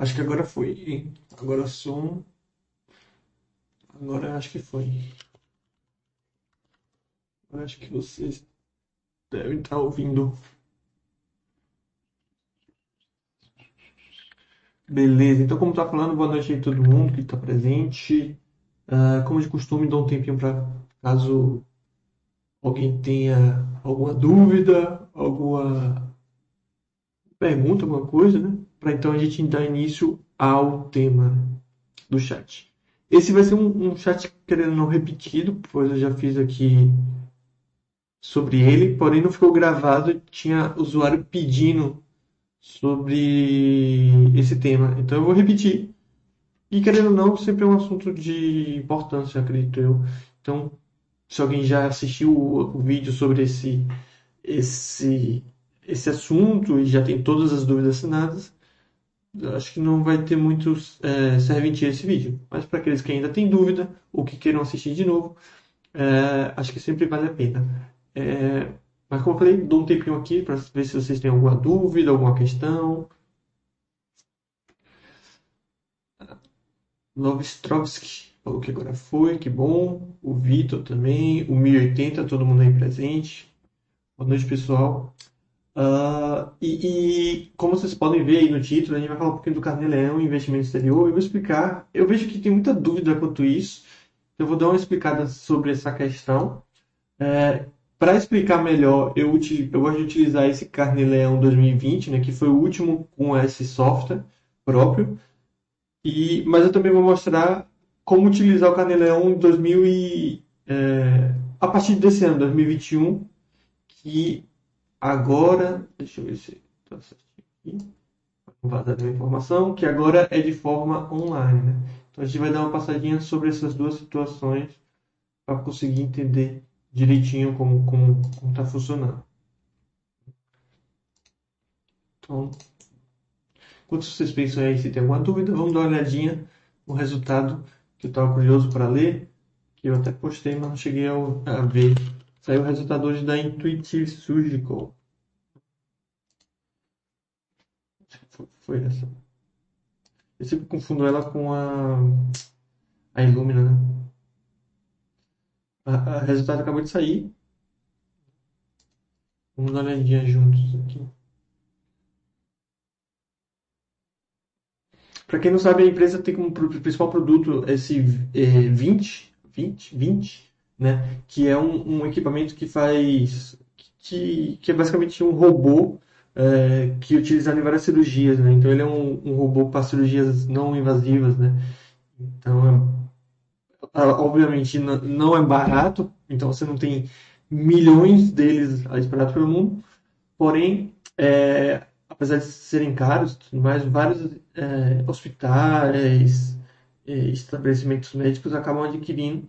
Acho que agora foi? Agora som. Agora acho que foi. Agora acho que vocês devem estar ouvindo. Beleza, então como tá falando, boa noite aí todo mundo que está presente. Uh, como de costume, dou um tempinho para caso alguém tenha alguma dúvida, alguma pergunta, alguma coisa, né? Para então a gente dar início ao tema do chat. Esse vai ser um, um chat querendo não repetido, pois eu já fiz aqui sobre ele, porém não ficou gravado, tinha usuário pedindo sobre esse tema. Então eu vou repetir. E querendo ou não, sempre é um assunto de importância, acredito eu. Então, se alguém já assistiu o, o vídeo sobre esse, esse, esse assunto e já tem todas as dúvidas assinadas, acho que não vai ter muito é, serventia esse vídeo. Mas para aqueles que ainda têm dúvida ou que queiram assistir de novo, é, acho que sempre vale a pena. É, mas como eu falei, dou um tempinho aqui para ver se vocês têm alguma dúvida, alguma questão. Lovstrovski falou que agora foi, que bom. O Vitor também, o 1080, todo mundo aí presente. Boa noite, pessoal. Uh, e, e, como vocês podem ver aí no título, a gente vai falar um pouquinho do Carnê-Leão investimento exterior. Eu vou explicar. Eu vejo que tem muita dúvida quanto isso. Eu vou dar uma explicada sobre essa questão. É, Para explicar melhor, eu, eu gosto de utilizar esse Carnê-Leão 2020, né, que foi o último com esse software próprio. E, mas eu também vou mostrar como utilizar o Carnê-Leão 2000 e, é, a partir desse ano, 2021, que agora, deixa eu ver se está certinho aqui, vazar a informação, que agora é de forma online. Né? Então a gente vai dar uma passadinha sobre essas duas situações para conseguir entender direitinho como como está funcionando. Então, enquanto vocês pensam aí se tem alguma dúvida, vamos dar uma olhadinha no resultado que eu estava curioso para ler, que eu até postei, mas não cheguei a ver Saiu o resultado hoje da Intuitive Surgical. Foi essa. Eu sempre confundo ela com a, a Illumina, né? O resultado acabou de sair. Vamos dar uma olhadinha juntos aqui. Para quem não sabe, a empresa tem como principal produto esse é, 20, 20, 20 né? Que é um, um equipamento que faz que, que é basicamente um robô é, que é utilizado em várias cirurgias, né? Então ele é um, um robô para cirurgias não invasivas, né? Então, é, obviamente não é barato, então você não tem milhões deles espalhados pelo mundo, porém, é, apesar de serem caros, mais vários é, hospitais, é, estabelecimentos médicos acabam adquirindo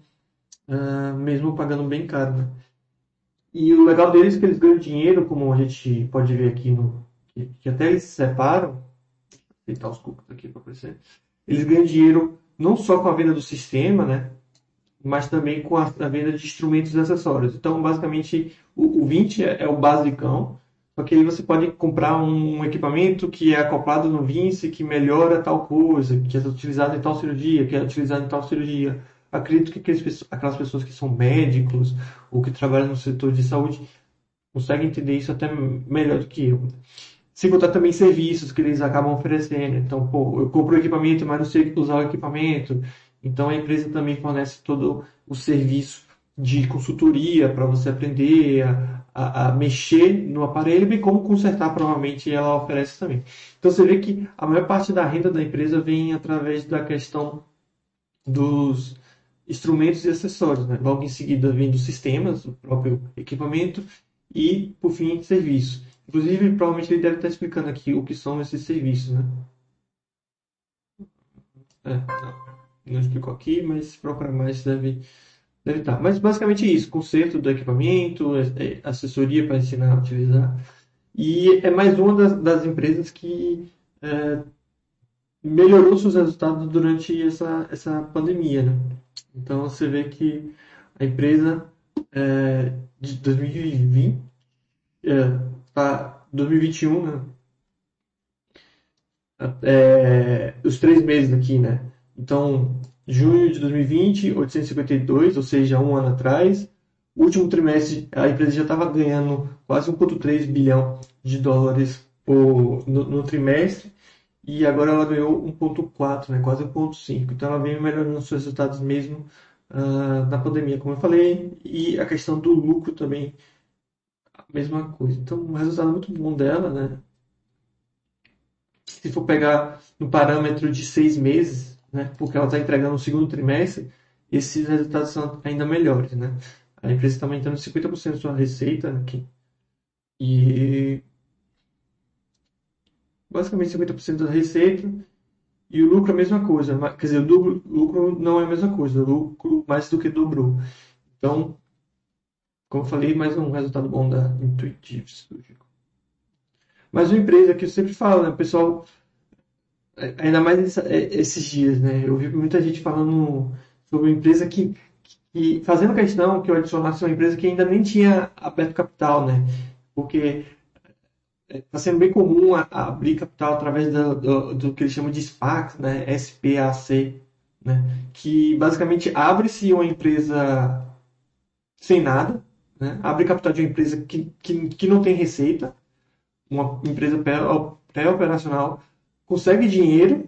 uh, mesmo pagando bem caro. Né? E o legal deles é que eles ganham dinheiro, como a gente pode ver aqui, no, que, que até eles se separam. Vou os cookies aqui para aparecer. Eles ganham dinheiro não só com a venda do sistema, né? mas também com a, a venda de instrumentos e acessórios. Então, basicamente, o, o 20 é, é o basicão, só que aí você pode comprar um equipamento que é acoplado no Vince, que melhora tal coisa, que é utilizado em tal cirurgia, que é utilizado em tal cirurgia acredito que aquelas pessoas que são médicos ou que trabalham no setor de saúde conseguem entender isso até melhor do que eu. Sem contar também serviços que eles acabam oferecendo. Então, pô, eu compro o equipamento, mas não sei usar o equipamento. Então, a empresa também fornece todo o serviço de consultoria para você aprender a, a, a, mexer no aparelho, bem como consertar, provavelmente ela oferece também. Então, você vê que a maior parte da renda da empresa vem através da questão dos instrumentos e acessórios. Né? Logo em seguida vem dos sistemas, o próprio equipamento e, por fim, serviço. Inclusive, provavelmente ele deve estar explicando aqui o que são esses serviços. Né? É, não, não explicou aqui, mas procurar mais deve, deve estar. Mas basicamente é isso: conserto do equipamento, é, é, assessoria para ensinar a utilizar. E é mais uma das, das empresas que é, melhorou seus resultados durante essa, essa pandemia. Né? Então você vê que a empresa é, de 2020 é, tá 2021, né? é, os três meses aqui, né? Então, junho de 2020, 852, ou seja, um ano atrás. O último trimestre, a empresa já estava ganhando quase 1,3 bilhão de dólares por, no, no, trimestre e agora ela ganhou 1,4, né, quase 1,5. Então ela vem melhorando os seus resultados mesmo uh, na pandemia, como eu falei, e a questão do lucro também, a mesma coisa. Então, um resultado muito bom dela, né? Se for pegar no parâmetro de seis meses, né, porque ela está entregando no segundo trimestre, esses resultados são ainda melhores, né? A empresa está aumentando 50% da sua receita aqui. E basicamente 50% da receita e o lucro é a mesma coisa. Quer dizer, o lucro não é a mesma coisa, o lucro mais do que dobrou. Então, como falei, mais um resultado bom da Intuitive Studio. Mas uma empresa que eu sempre falo, né, pessoal, ainda mais esses dias, né, eu vi muita gente falando sobre uma empresa que, que fazendo questão que eu adicionasse uma empresa que ainda nem tinha aberto capital, né, porque está sendo bem comum abrir capital através do, do, do, que eles chamam de SPAC, né? SPAC, né? que basicamente abre-se uma empresa sem nada, né? abre capital de uma empresa que, que, que não tem receita, uma empresa pré-operacional, consegue dinheiro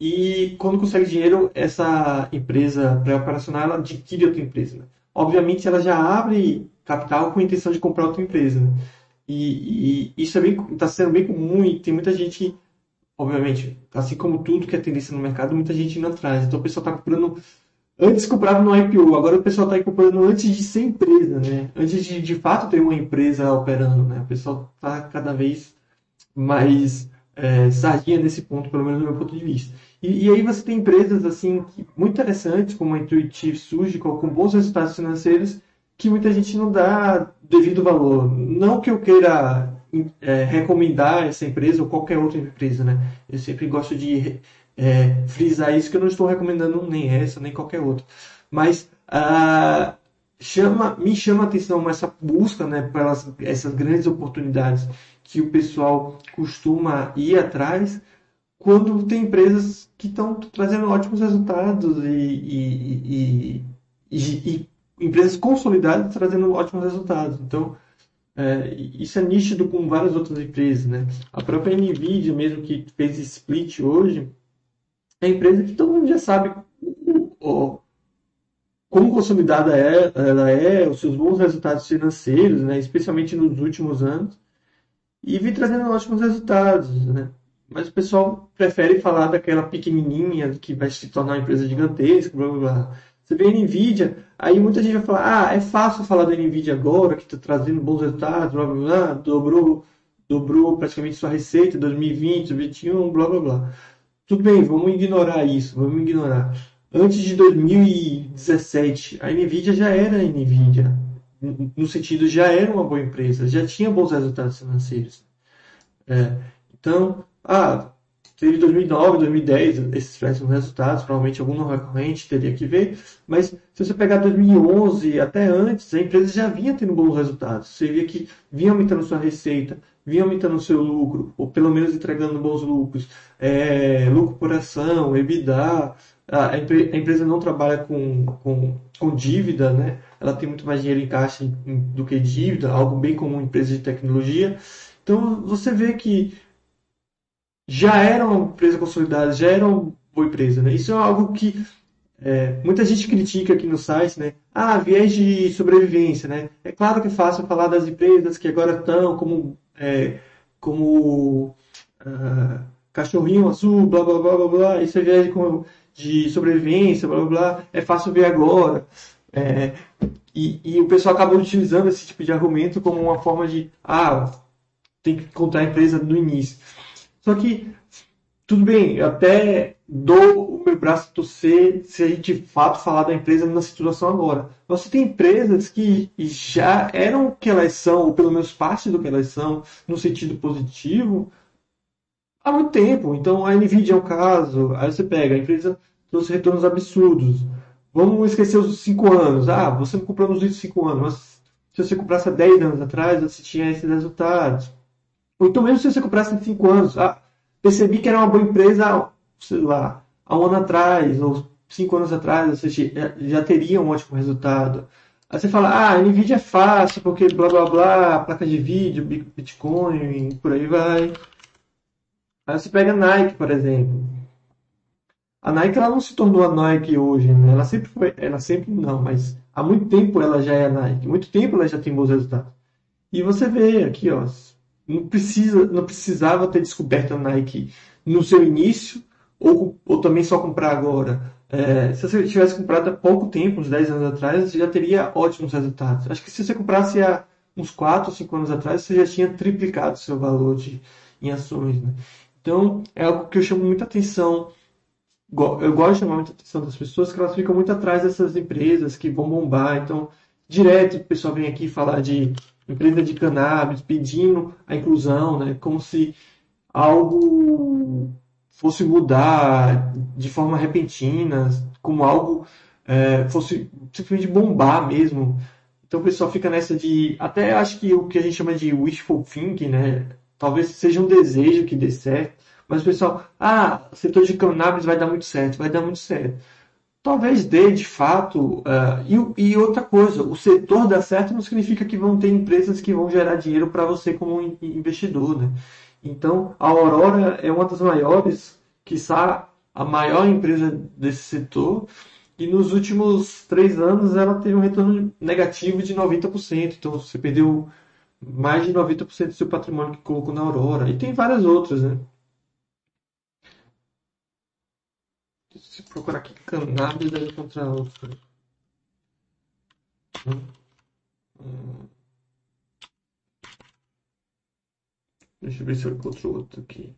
e quando consegue dinheiro, essa empresa pré-operacional ela adquire outra empresa. Né? Obviamente, ela já abre capital com a intenção de comprar outra empresa. Né? E, e isso é está sendo bem comum e tem muita gente, obviamente, assim como tudo que é tendência no mercado, muita gente indo atrás. Então o pessoal está comprando. Antes comprava no IPO, agora o pessoal está comprando antes de ser empresa, né? Antes de de fato ter uma empresa operando, né? O pessoal está cada vez mais é, sardinha nesse ponto, pelo menos do meu ponto de vista. E, e, aí você tem empresas assim muito interessantes, como a Intuitive Surgical, com bons resultados financeiros, que muita gente não dá devido valor. Não que eu queira é, recomendar essa empresa ou qualquer outra empresa, né? Eu sempre gosto de é, frisar isso que eu não estou recomendando nem essa nem qualquer outra. Mas ah, chama, me chama a atenção essa busca, né, pelas essas grandes oportunidades que o pessoal costuma ir atrás quando tem empresas que estão trazendo ótimos resultados e, e, e, e empresas consolidadas trazendo ótimos resultados. Então, é, isso é nítido com várias outras empresas. Né? A própria NVIDIA, mesmo que fez split hoje, é empresa que todo mundo já sabe o, como consolidada é, ela é, os seus bons resultados financeiros, né? especialmente nos últimos anos, e vem trazendo ótimos resultados. Né? Mas o pessoal prefere falar daquela pequenininha que vai se tornar uma empresa gigantesca, blá blá blá. Você vê a NVIDIA, aí muita gente vai falar, ah, é fácil falar da NVIDIA agora, que está trazendo bons resultados, blá blá blá, dobrou, dobrou praticamente sua receita em 2020, 2021, blá blá blá. Tudo bem, vamos ignorar isso, vamos ignorar. Antes de 2017, a NVIDIA já era a NVIDIA. No sentido, já era uma boa empresa, já tinha bons resultados financeiros. É, então, ah, teve 2009, 2010, esses péssimos resultados, provavelmente algum não recorrente teria que ver, mas se você pegar 2011 até antes, a empresa já vinha tendo bons resultados. Você via que vinha aumentando sua receita, vinha aumentando seu lucro, ou pelo menos entregando bons lucros, é, lucro por ação, EBITDA. A, empresa não trabalha com, com, com dívida, né? ela tem muito mais dinheiro em caixa do que dívida, algo bem comum em empresas de tecnologia. Então você vê que já era uma empresa consolidada, já era uma boa empresa. Né? Isso é algo que é, muita gente critica aqui no site, né? Ah, viés de sobrevivência, né? É claro que é fácil falar das empresas que agora estão como, é, como uh, cachorrinho azul, blá blá blá blá blá. Isso é viés de, de sobrevivência, blá blá blá. É fácil ver agora. É, e, e o pessoal acaba utilizando esse tipo de argumento como uma forma de, ah, tem que contar a empresa no início. Só que, tudo bem, eu até dou o meu braço a torcer se a gente de fato falar da empresa na situação agora. Você tem empresas que já eram o que elas são, ou pelo menos parte do que elas são, no sentido positivo, há muito tempo. Então a Nvidia é um caso, aí você pega, a empresa trouxe retornos absurdos. Vamos esquecer os 5 anos. Ah, você não comprou nos últimos 5 anos, mas se você comprasse há 10 anos atrás, você tinha esses resultados. Ou então mesmo se você comprasse em 5 anos, ah, percebi que era uma boa empresa, sei lá, há um ano atrás, ou cinco anos atrás, seja, já teria um ótimo resultado. Aí você fala, ah, NVIDIA é fácil, porque blá blá blá, placa de vídeo, Bitcoin, por aí vai. Aí você pega a Nike, por exemplo. A Nike ela não se tornou a Nike hoje, né? Ela sempre foi, ela sempre não, mas há muito tempo ela já é a Nike. Muito tempo ela já tem bons resultados. E você vê aqui, ó, não precisa, não precisava ter descoberto a Nike no seu início ou, ou também só comprar agora. É, se você tivesse comprado há pouco tempo, uns 10 anos atrás, já teria ótimos resultados. Acho que se você comprasse há uns 4 ou 5 anos atrás, você já tinha triplicado seu valor de, em ações. Né? Então, é algo que eu chamo muita atenção. Eu gosto de chamar muita atenção das pessoas, que elas ficam muito atrás dessas empresas que vão bombar. Então, direto o pessoal vem aqui falar de empresa de cannabis, pedindo a inclusão, né? como se algo fosse mudar de forma repentina, como algo é, fosse simplesmente bombar mesmo. Então o pessoal fica nessa de. Até acho que o que a gente chama de wishful thinking, né? Talvez seja um desejo que dê certo. Mas o pessoal, ah, setor de cannabis vai dar muito certo, vai dar muito certo. Talvez dê, de fato. Uh, e, e, outra coisa, o setor dar certo não significa que vão ter empresas que vão gerar dinheiro para você como investidor, né? Então, a Aurora é uma das maiores, quiçá a maior empresa desse setor, e nos últimos três anos ela teve um retorno negativo de 90%. Então, você perdeu mais de 90% do seu patrimônio que colocou na Aurora. E tem várias outras, né? Se procurar aqui cannabis, deve encontrar outra. Hum. Hum. Deixa eu ver se eu encontro outro aqui.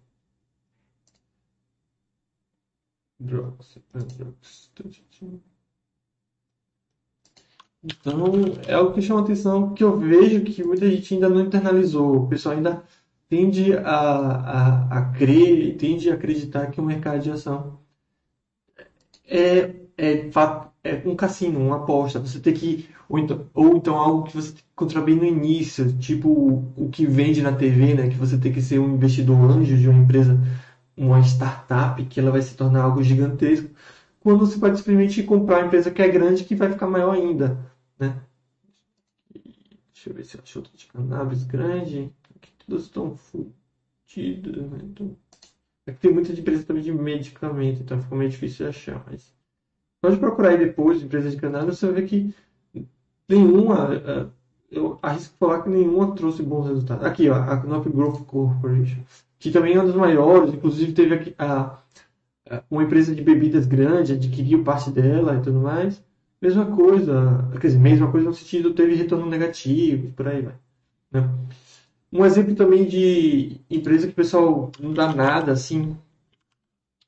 Drugs. Drugs. Então, é algo que chama atenção, que eu vejo que muita gente ainda não internalizou. O pessoal ainda tende a, a, a crer tende a acreditar que o mercado de ação é, é, é um cassino, uma aposta. Você tem que ou então, ou então algo que você tem que encontrar bem no início, tipo o, que vende na TV, né? Que você tem que ser um investidor anjo de uma empresa, uma startup, que ela vai se tornar algo gigantesco. Quando você pode simplesmente comprar uma empresa que é grande que vai ficar maior ainda, né? Deixa eu ver se eu acho outro de cannabis grande. Aqui todos estão fodidos, né? Então, é que tem muita empresa também de medicamento, então fica meio difícil de achar, mas pode procurar aí depois, empresas de cannabis, você vai ver que nenhuma, é, eu arrisco falar que nenhuma trouxe bons resultados. Aqui, ó, a Knop Growth Corporation, que também é uma das maiores, inclusive teve aqui a, a, uma empresa de bebidas grande, adquiriu parte dela e tudo mais. Mesma coisa, quer dizer, mesma coisa no sentido, teve retorno negativo, por aí vai. Né? Um exemplo também de empresa que o pessoal não dá nada, assim,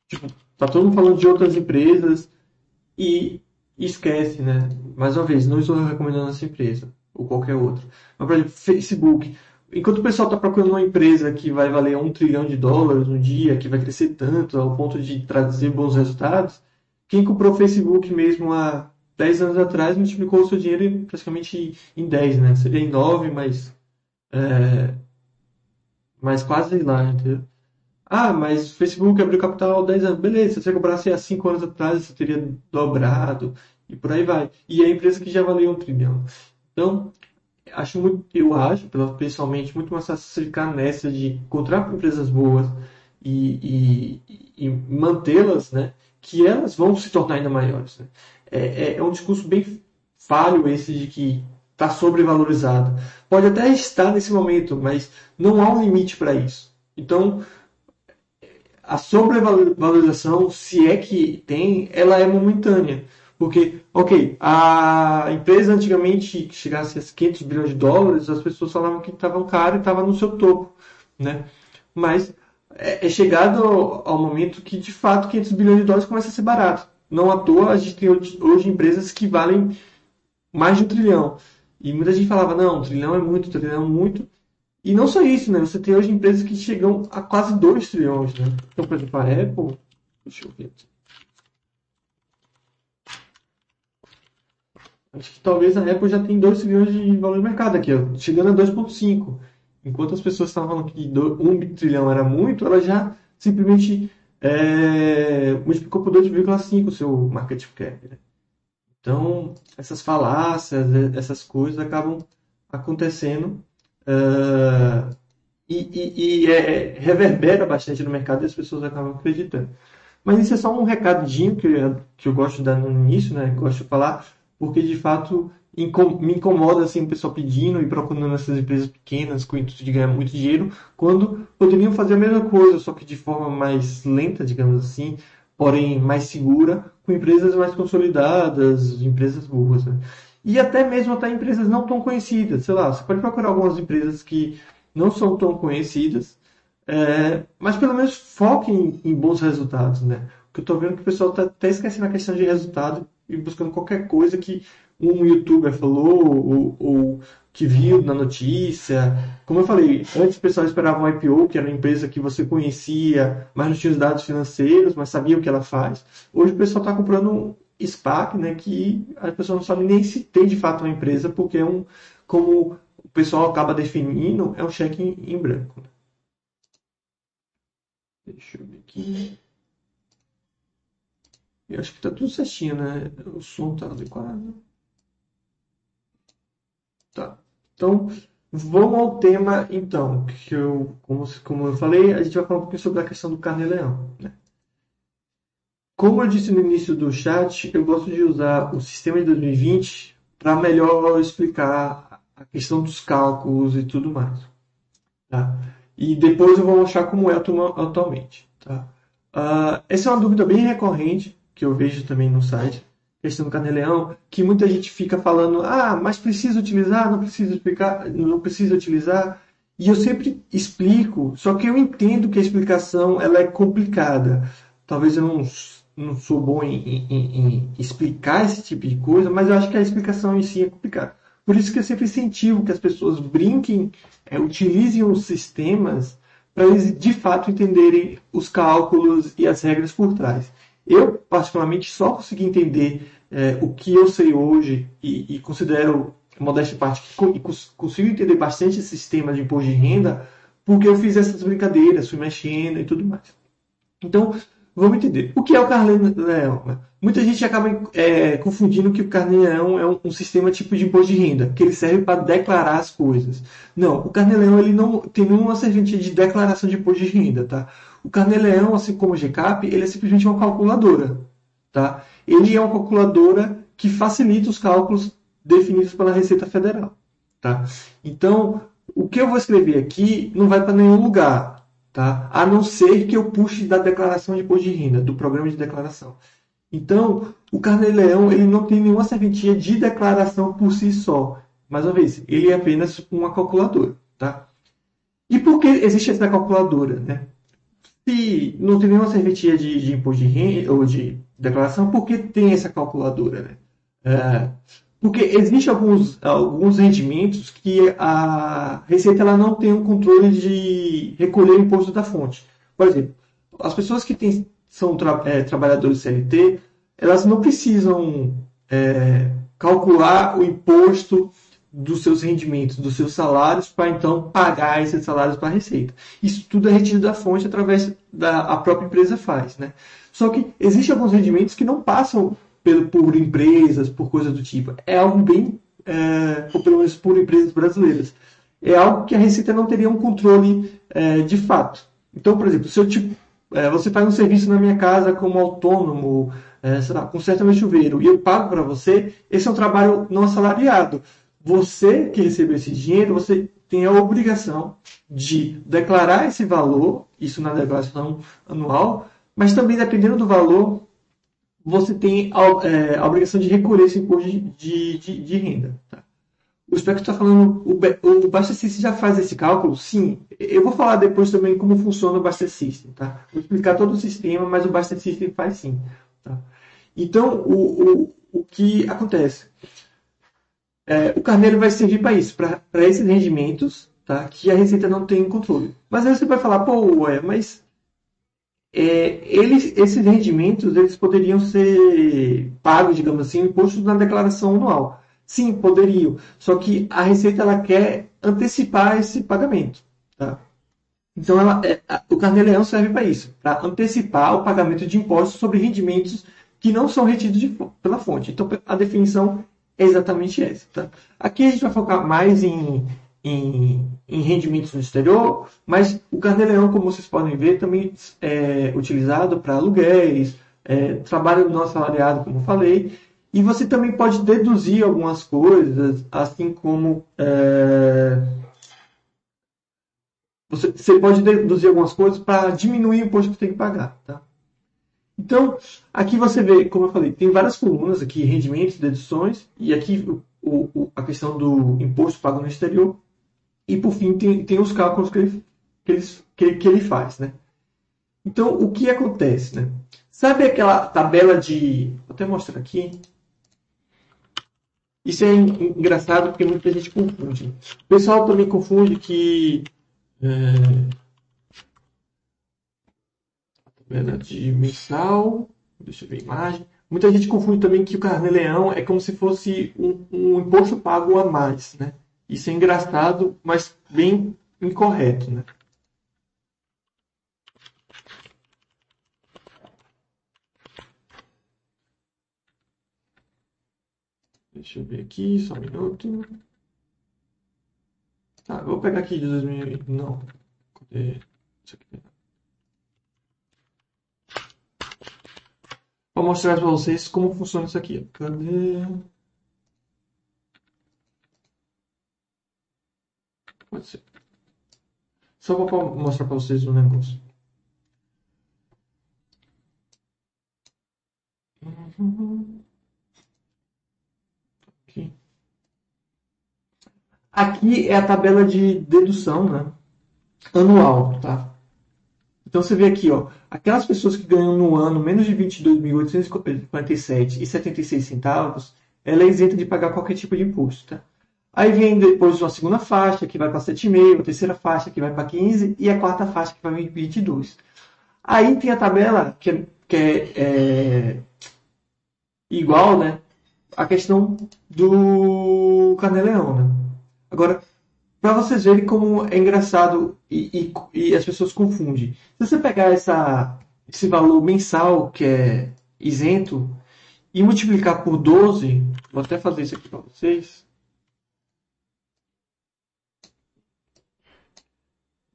tipo, tá todo mundo falando de outras empresas e esquece, né? Mais uma vez, não estou recomendando essa empresa ou qualquer outra. Mas, por exemplo, Facebook. Enquanto o pessoal está procurando uma empresa que vai valer um trilhão de dólares no dia, que vai crescer tanto ao ponto de trazer bons resultados, quem comprou Facebook mesmo há 10 anos atrás multiplicou o seu dinheiro praticamente em 10, né? Seria em 9, mas. É, mas quase lá, entendeu? Ah, mas o Facebook abriu capital há 10 anos. Beleza, se você comprasse há 5 anos atrás, você teria dobrado e por aí vai. E é a empresa que já valeu um trilhão. Então, acho muito, eu acho, pessoalmente, muito mais fácil ficar nessa de encontrar empresas boas e, e, e mantê-las, né? Que elas vão se tornar ainda maiores. Né? É, é, é um discurso bem falho esse de que está sobrevalorizado. Pode até estar nesse momento, mas não há um limite para isso. Então, a sobrevalorização, se é que tem, ela é momentânea. Porque, ok, a empresa antigamente chegasse a 500 bilhões de dólares, as pessoas falavam que estavam caro e estava no seu topo, né? Mas é, é chegado ao, momento que, de fato, 500 bilhões de dólares começa a ser barato. Não à toa, a gente tem hoje empresas que valem mais de um trilhão. E muita gente falava, não, trilhão é muito, trilhão é muito. E não só isso, né? Você tem hoje empresas que chegam a quase 2 trilhões, né? Então, por exemplo, a Apple. Deixa eu ver aqui. Acho que talvez a Apple já tem 2 trilhões de valor de mercado aqui, ó, chegando a 2,5. Enquanto as pessoas estavam falando que 1 trilhão era muito, ela já simplesmente é, multiplicou por 2,5 o seu market cap. Né? Então, essas falácias, essas coisas acabam acontecendo uh, e, e, e é, reverbera bastante no mercado e as pessoas acabam acreditando. Mas isso é só um recadinho que, eu, que eu gosto de dar no início, né? Gosto de falar, porque de fato me incomoda assim o pessoal pedindo e procurando essas empresas pequenas com o intuito de ganhar muito dinheiro, quando poderiam fazer a mesma coisa, só que de forma mais lenta, digamos assim, porém mais segura, com empresas mais consolidadas, empresas boas. Né? E até mesmo até empresas não tão conhecidas. Sei lá, você pode procurar algumas empresas que não são tão conhecidas, é, mas pelo menos foquem em, em bons resultados. Né? Porque eu estou vendo que o pessoal está até esquecendo a questão de resultado e buscando qualquer coisa que um youtuber falou ou, ou, que viu na notícia. Como eu falei, antes o pessoal esperava um IPO, que era uma empresa que você conhecia, mas não tinha os dados financeiros, mas sabia o que ela faz. Hoje o pessoal está comprando um SPAC, né, que a pessoa não sabe nem se tem de fato uma empresa, porque é um, como o pessoal acaba definindo, é um cheque em, em branco. Deixa eu ver aqui. Eu acho que tá tudo certinho, né? O som tá adequado. Tá. Então, vamos ao tema, então, que eu, como, como eu falei, a gente vai falar um pouquinho sobre a questão do carne-leão. Né? Como eu disse no início do chat, eu gosto de usar o sistema de 2020 para melhor explicar a questão dos cálculos e tudo mais. Tá? E depois eu vou mostrar como é atualmente. Tá? Uh, essa é uma dúvida bem recorrente que eu vejo também no site questão do carnê-leão, que muita gente fica falando, ah, mas precisa utilizar, não precisa explicar, não precisa utilizar. E eu sempre explico, só que eu entendo que a explicação ela é complicada. Talvez eu não, não sou bom em, em, em explicar esse tipo de coisa, mas eu acho que a explicação em si é complicada. Por isso que eu sempre incentivo que as pessoas brinquem, é, utilizem os sistemas para eles de fato entenderem os cálculos e as regras por trás. Eu, particularmente, só consegui entender é, o que eu sei hoje e, e considero, modéstia parte, que consigo entender bastante esse sistema de imposto de renda porque eu fiz essas brincadeiras, fui mexendo e tudo mais. Então, vamos entender. O que é o Carnê-Leão? Né? Muita gente acaba é, confundindo que o Carnê-Leão é um, um, sistema tipo de imposto de renda, que ele serve para declarar as coisas. Não, o Carnê-Leão ele não tem nenhuma serventia de declaração de imposto de renda. Tá? O Carnê-Leão, assim como o GCAP, ele é simplesmente uma calculadora. Tá? Ele é uma calculadora que facilita os cálculos definidos pela Receita Federal. Tá? Então, o que eu vou escrever aqui não vai para nenhum lugar, tá? a não ser que eu puxe da declaração de imposto de renda, do programa de declaração. Então, o Carnê-Leão ele não tem nenhuma serventia de declaração por si só. Mais uma vez, ele é apenas uma calculadora. Tá? E por que existe essa calculadora? Né? Se não tem nenhuma serventia de, de imposto de renda ou de declaração, por que tem essa calculadora? Né? É, porque existem alguns, alguns rendimentos que a Receita ela não tem um controle de recolher o imposto da fonte. Por exemplo, as pessoas que são tra, é, trabalhadores CLT, elas não precisam é, calcular o imposto dos seus rendimentos, dos seus salários, para então pagar esses salários para a Receita. Isso tudo é retido da fonte através da a própria empresa faz, né? Só que existem alguns rendimentos que não passam por, por empresas, por coisas do tipo. É algo bem, é, ou pelo menos por empresas brasileiras. É algo que a Receita não teria um controle é, de fato. Então, por exemplo, se eu tipo, é, você faz um serviço na minha casa como autônomo, é, sei lá, conserta chuveiro, e eu pago para você, esse é um trabalho não assalariado você que recebeu esse dinheiro, você tem a obrigação de declarar esse valor, isso na declaração anual, mas também, dependendo do valor, você tem a, é, a obrigação de recolher esse imposto de, de, de renda. Tá? O espectro está falando, o, o System já faz esse cálculo? Sim. Eu vou falar depois também como funciona o Basta System. Tá? Vou explicar todo o sistema, mas o Basta System faz sim. Tá? Então, o, o, o que acontece? É, o carneiro vai servir para isso, para esses rendimentos, tá? Que a Receita não tem controle. Mas aí você vai falar, pô, ué, mas é, eles, esses rendimentos eles poderiam ser pagos, digamos assim, impostos na declaração anual. Sim, poderiam. Só que a Receita ela quer antecipar esse pagamento. Tá? Então, ela, é, o carnê-leão serve para isso, para antecipar o pagamento de impostos sobre rendimentos que não são retidos de, pela fonte. Então, a definição exatamente essa. Tá? Aqui a gente vai focar mais em, em, em rendimentos no exterior, mas o carnê-leão, como vocês podem ver, também é utilizado para aluguéis, é, trabalho não assalariado, como falei, e você também pode deduzir algumas coisas, assim como é, você, você pode deduzir algumas coisas para diminuir o imposto que tem que pagar. Tá? Então, aqui você vê, como eu falei, tem várias colunas aqui, rendimentos, deduções, e aqui o, o, a questão do imposto pago no exterior. E, por fim, tem, tem os cálculos que ele, que, ele, que, ele faz. Né? Então, o que acontece? Né? Sabe aquela tabela de... Vou até mostrar aqui. Isso é engraçado porque muita gente confunde. O pessoal também confunde que é, tabela de mensal. Deixa eu ver a imagem. Muita gente confunde também que o carnê-leão é como se fosse um, um, imposto pago a mais, né? Isso é engraçado, mas bem incorreto, né? Deixa eu ver aqui, só um minuto. Tá, vou pegar aqui de 2000. Não. Cadê? Isso aqui. Vou mostrar para vocês como funciona isso aqui. Cadê? Pode ser. Só vou mostrar para vocês um negócio. Aqui. Aqui é a tabela de dedução, né? Anual, tá? Então você vê aqui, ó, aquelas pessoas que ganham no ano menos de 22.847,76 centavos, ela é isenta de pagar qualquer tipo de imposto, tá? Aí vem depois uma segunda faixa que vai para 7,5, a terceira faixa que vai para 15 e a quarta faixa que vai para 22. Aí tem a tabela que é, que é, é igual, né? A questão do Caneleão, né? Agora, para vocês verem como é engraçado e, e, e, as pessoas confundem. Se você pegar essa, esse valor mensal que é isento e multiplicar por 12, vou até fazer isso aqui para vocês.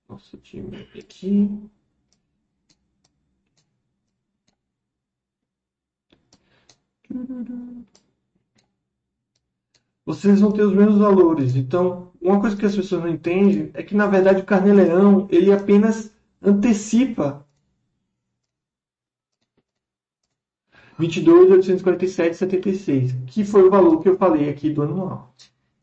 Nossa, time aqui. Vocês vão ter os mesmos valores. Então, uma coisa que as pessoas não entendem é que, na verdade, o carnê-leão ele apenas antecipa 22.847,76, que foi o valor que eu falei aqui do anual.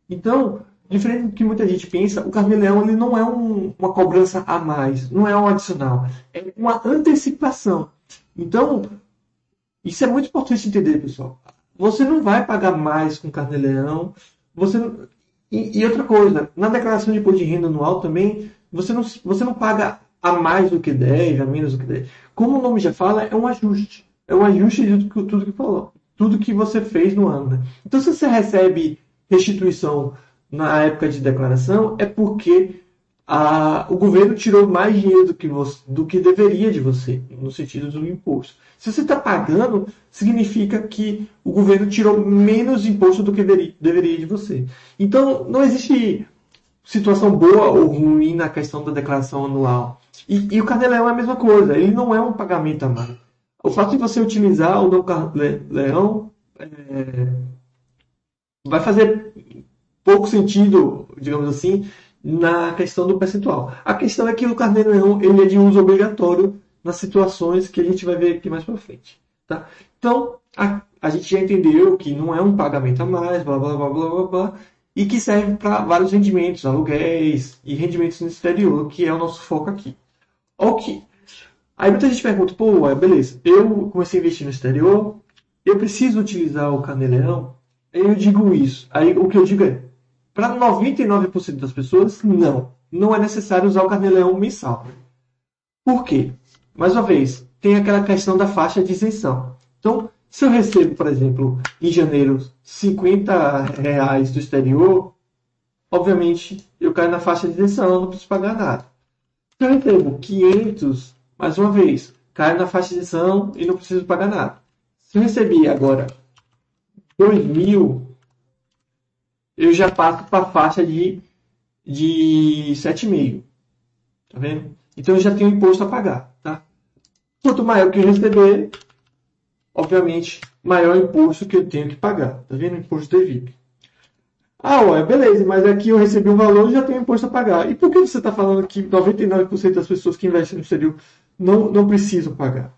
Então, diferente do que muita gente pensa, o carnê-leão ele não é um, uma cobrança a mais, não é um adicional, é uma antecipação. Então, isso é muito importante entender, pessoal. Você não vai pagar mais com carnê-leão. Você e, e, outra coisa, na declaração de imposto de renda anual também, você não, você não paga a mais do que 10, a menos do que 10. Como o nome já fala, é um ajuste. É um ajuste de tudo, tudo que falou. Tudo que você fez no ano. Né? Então, se você recebe restituição na época de declaração, é porque a, o governo tirou mais dinheiro do que, você, do que deveria de você, no sentido do imposto. Se você está pagando, significa que o governo tirou menos imposto do que deveria, deveria de você. Então, não existe situação boa ou ruim na questão da declaração anual. E, e o carnê-leão é a mesma coisa, ele não é um pagamento a mais. O fato de você utilizar o não carnê-leão é, vai fazer pouco sentido, digamos assim, na questão do percentual. A questão é que o carnê-leão ele é de uso obrigatório nas situações que a gente vai ver aqui mais para frente. Tá? Então, a, a gente já entendeu que não é um pagamento a mais, blá blá blá blá blá, blá e que serve para vários rendimentos, aluguéis e rendimentos no exterior, que é o nosso foco aqui. Ok. Aí muita gente pergunta, pô, beleza, eu comecei a investir no exterior, eu preciso utilizar o carnê-leão? Eu digo isso. Aí o que eu digo é, para 99% das pessoas, não. Não é necessário usar o carnê-leão mensal. Por quê? Mais uma vez, tem aquela questão da faixa de isenção. Então, se eu recebo, por exemplo, em janeiro, 50 reais do exterior, obviamente eu caio na faixa de isenção, não preciso pagar nada. Se eu recebo 500, mais uma vez, cai na faixa de isenção e não preciso pagar nada. Se eu recebi agora 2 mil, eu já passo para a faixa de, de 7,5. Tá vendo? Então eu já tenho imposto a pagar. Tá? Quanto maior que eu receber, obviamente, maior o imposto que eu tenho que pagar. Tá vendo? Imposto devido. Ah, ué, beleza, mas aqui eu recebi um valor e já tenho imposto a pagar. E por que você está falando que 99% das pessoas que investem no exterior não, não precisam pagar?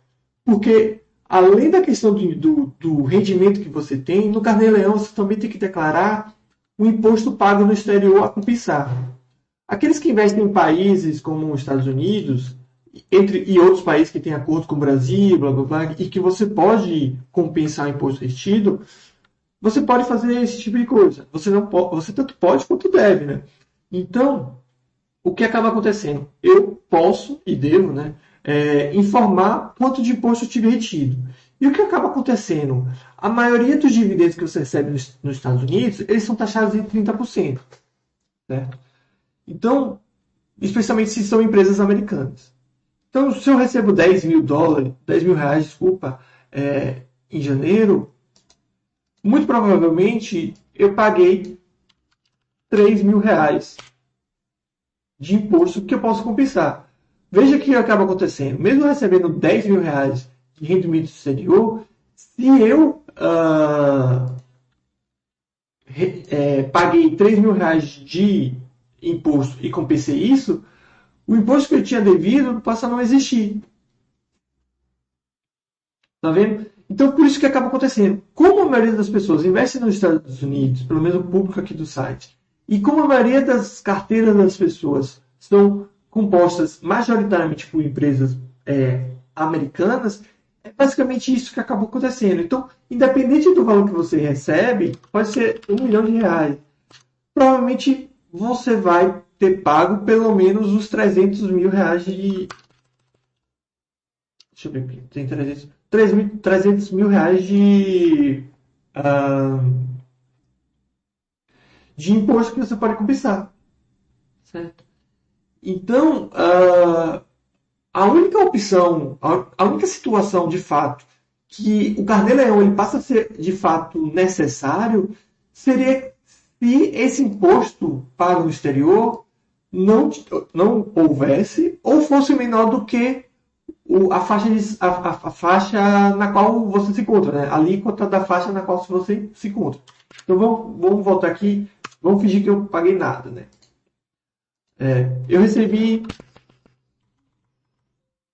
Porque, além da questão do, do, do rendimento que você tem, no Carnê-Leão você também tem que declarar o imposto pago no exterior a compensar. Aqueles que investem em países como os Estados Unidos, entre e outros países que têm acordo com o Brasil, blá, blá, blá, e que você pode compensar o imposto retido, você pode fazer esse tipo de coisa. Você não pode, você tanto pode quanto deve, né? Então, o que acaba acontecendo? Eu posso e devo, né, é, informar quanto de imposto eu tive retido. E o que acaba acontecendo? A maioria dos dividendos que você recebe nos, Estados Unidos, eles são taxados em 30%. Certo? Então, especialmente se são empresas americanas. Então, se eu recebo 10 mil dólares, 10 mil reais, desculpa, é, em janeiro, muito provavelmente eu paguei 3 mil reais de imposto que eu posso compensar. Veja o que acaba acontecendo. Mesmo recebendo 10 mil reais rendimento exterior, se eu uh, re, é, paguei 3 mil reais de imposto e compensei isso, o imposto que eu tinha devido passa a não existir. Tá vendo? Então, por isso que acaba acontecendo. Como a maioria das pessoas investe nos Estados Unidos, pelo menos o público aqui do site, e como a maioria das carteiras das pessoas são compostas majoritariamente por empresas é, americanas, é basicamente isso que acabou acontecendo. Então, independente do valor que você recebe, pode ser um milhão de reais. Provavelmente você vai ter pago pelo menos os 300 mil reais de. Deixa eu ver aqui. Tem 300. 300 mil reais de, uh, de imposto que você pode compensar. Certo? Então, uh, a única opção, a, única situação de fato que o carnê-leão ele passa a ser de fato necessário seria se esse imposto pago no exterior não, não houvesse ou fosse menor do que o, a, faixa de, a, a, a, faixa na qual você se encontra, né? a alíquota da faixa na qual você se encontra. Então vamos, vamos voltar aqui, vamos fingir que eu paguei nada. Né? É, eu recebi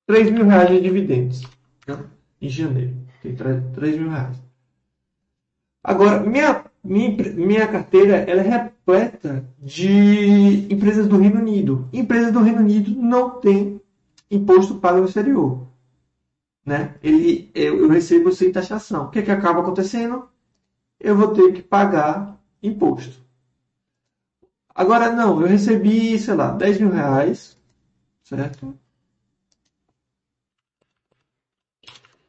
3 mil reais de dividendos né? em janeiro. Tem 3 mil reais. Agora, minha, minha, minha carteira ela é repleta de empresas do Reino Unido. Empresas do Reino Unido não têm imposto pago no exterior. Né? Ele, eu, eu recebo sem taxação. O que, é que acaba acontecendo? Eu vou ter que pagar imposto. Agora, não, eu recebi, sei lá, 10 mil reais, certo?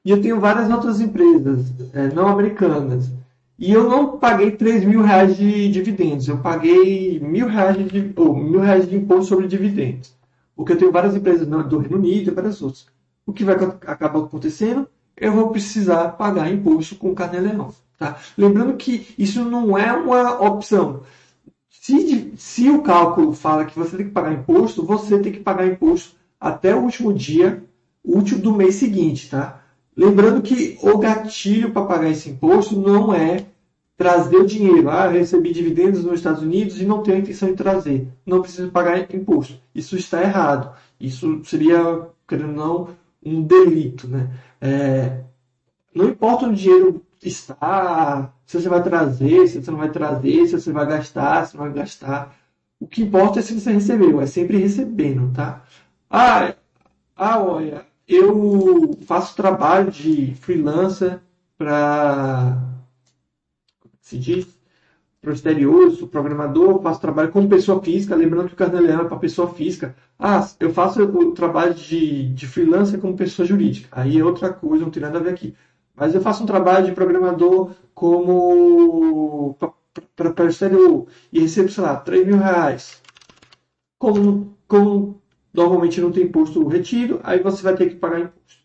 E eu tenho várias outras empresas é, não americanas. E eu não paguei 3 mil reais de dividendos. Eu paguei mil reais de, ou, mil reais de imposto sobre dividendos. Porque eu tenho várias empresas do Reino Unido e várias outras. O que vai acabar acontecendo? Eu vou precisar pagar imposto com carnê-leão. Tá? Lembrando que isso não é uma opção. Se, se o cálculo fala que você tem que pagar imposto, você tem que pagar imposto até o último dia útil do mês seguinte. Tá? Lembrando que o gatilho para pagar esse imposto não é trazer o dinheiro. Ah, recebi dividendos nos Estados Unidos e não tenho a intenção de trazer. Não preciso pagar imposto. Isso está errado. Isso seria, querendo ou não, um delito. Né? É, não importa onde o dinheiro está, se você vai trazer, se você não vai trazer, se você vai gastar, se não vai gastar. O que importa é se você recebeu, é sempre recebendo, tá? Ah, ah olha, eu faço trabalho de freelancer para se diz, para o exterior, sou programador, faço trabalho como pessoa física, lembrando que o Carneliano é para pessoa física. Ah, eu faço o trabalho de, de freelancer como pessoa jurídica. Aí é outra coisa, não tem nada a ver aqui. Mas eu faço um trabalho de programador como para o exterior e recebo, sei lá, 3 mil reais. Como, como normalmente não tem imposto retido, aí você vai ter que pagar imposto.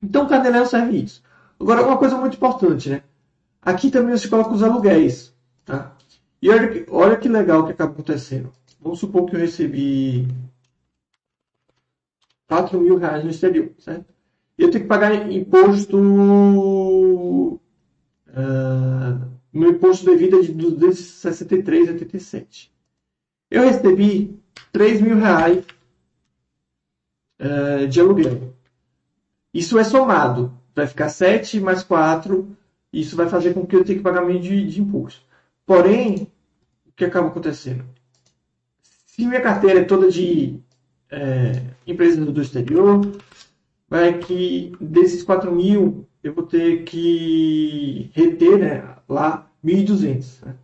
Então, o Carneleão serve isso. Agora, uma coisa muito importante, né? Aqui também você coloca os aluguéis, tá? E olha que, olha que legal que acaba acontecendo. Vamos supor que eu recebi 4 mil reais no exterior, certo? E eu tenho que pagar imposto. Uh, imposto devido é de 263,87. Eu recebi 3 mil reais uh, de aluguel. Isso é somado. Vai ficar 7 mais 4. Isso vai fazer com que eu tenha que pagar meio de, de imposto. Porém, o que acaba acontecendo? Se minha carteira é toda de é, empresas do exterior, vai que desses 4 mil eu vou ter que reter né, lá 1.200. Né?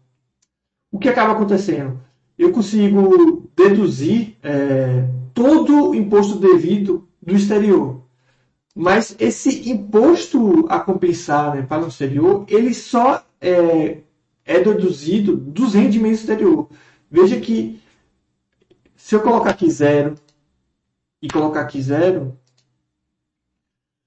O que acaba acontecendo? Eu consigo deduzir é, todo o imposto devido do exterior. Mas esse imposto a compensar né, para o exterior, ele só é, é deduzido dos rendimentos exterior. Veja que se eu colocar aqui zero e colocar aqui zero,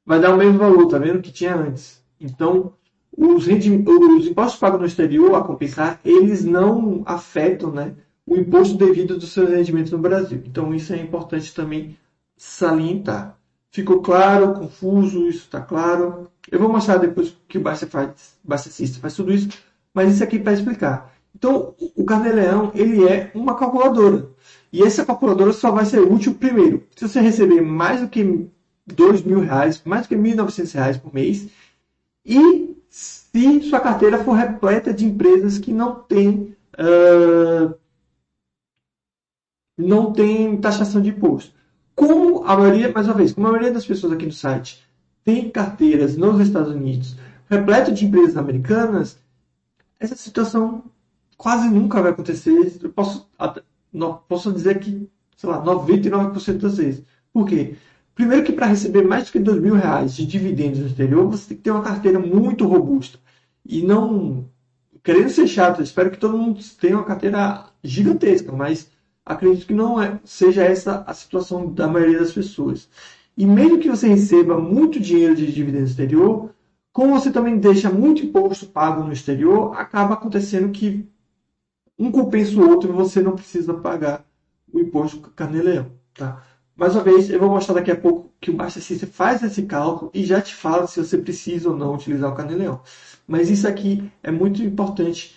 vai dar o mesmo valor, tá vendo? Que tinha antes. Então, os, os impostos pagos no exterior a compensar, eles não afetam né, o imposto devido dos seus rendimentos no Brasil. Então, isso é importante também salientar. Ficou claro, confuso, isso está claro. Eu vou mostrar depois que o Basta faz, faz tudo isso, mas isso aqui para explicar. Então, o Carneleão, ele é uma calculadora. E essa calculadora só vai ser útil primeiro. Se você receber mais do que dois mil reais, mais do que mil novecentos reais por mês, e se sua carteira for repleta de empresas que não tem uh, não tem taxação de imposto. Como a maioria, mais uma vez, como a maioria das pessoas aqui no site tem carteiras nos Estados Unidos repleto de empresas americanas, essa situação quase nunca vai acontecer. Eu posso posso dizer que, sei lá, 99% das vezes. Por quê? Primeiro que para receber mais do que 2 mil reais de dividendos no exterior, você tem que ter uma carteira muito robusta. E não... Querendo ser chato, espero que todo mundo tenha uma carteira gigantesca, mas acredito que não é, seja essa a situação da maioria das pessoas. E mesmo que você receba muito dinheiro de dividendos no exterior, como você também deixa muito imposto pago no exterior, acaba acontecendo que um compensa o outro e você não precisa pagar o imposto carnê-leão. Tá? Mais uma vez, eu vou mostrar daqui a pouco que o Master System faz esse cálculo e já te fala se você precisa ou não utilizar o carnê-leão. Mas isso aqui é muito importante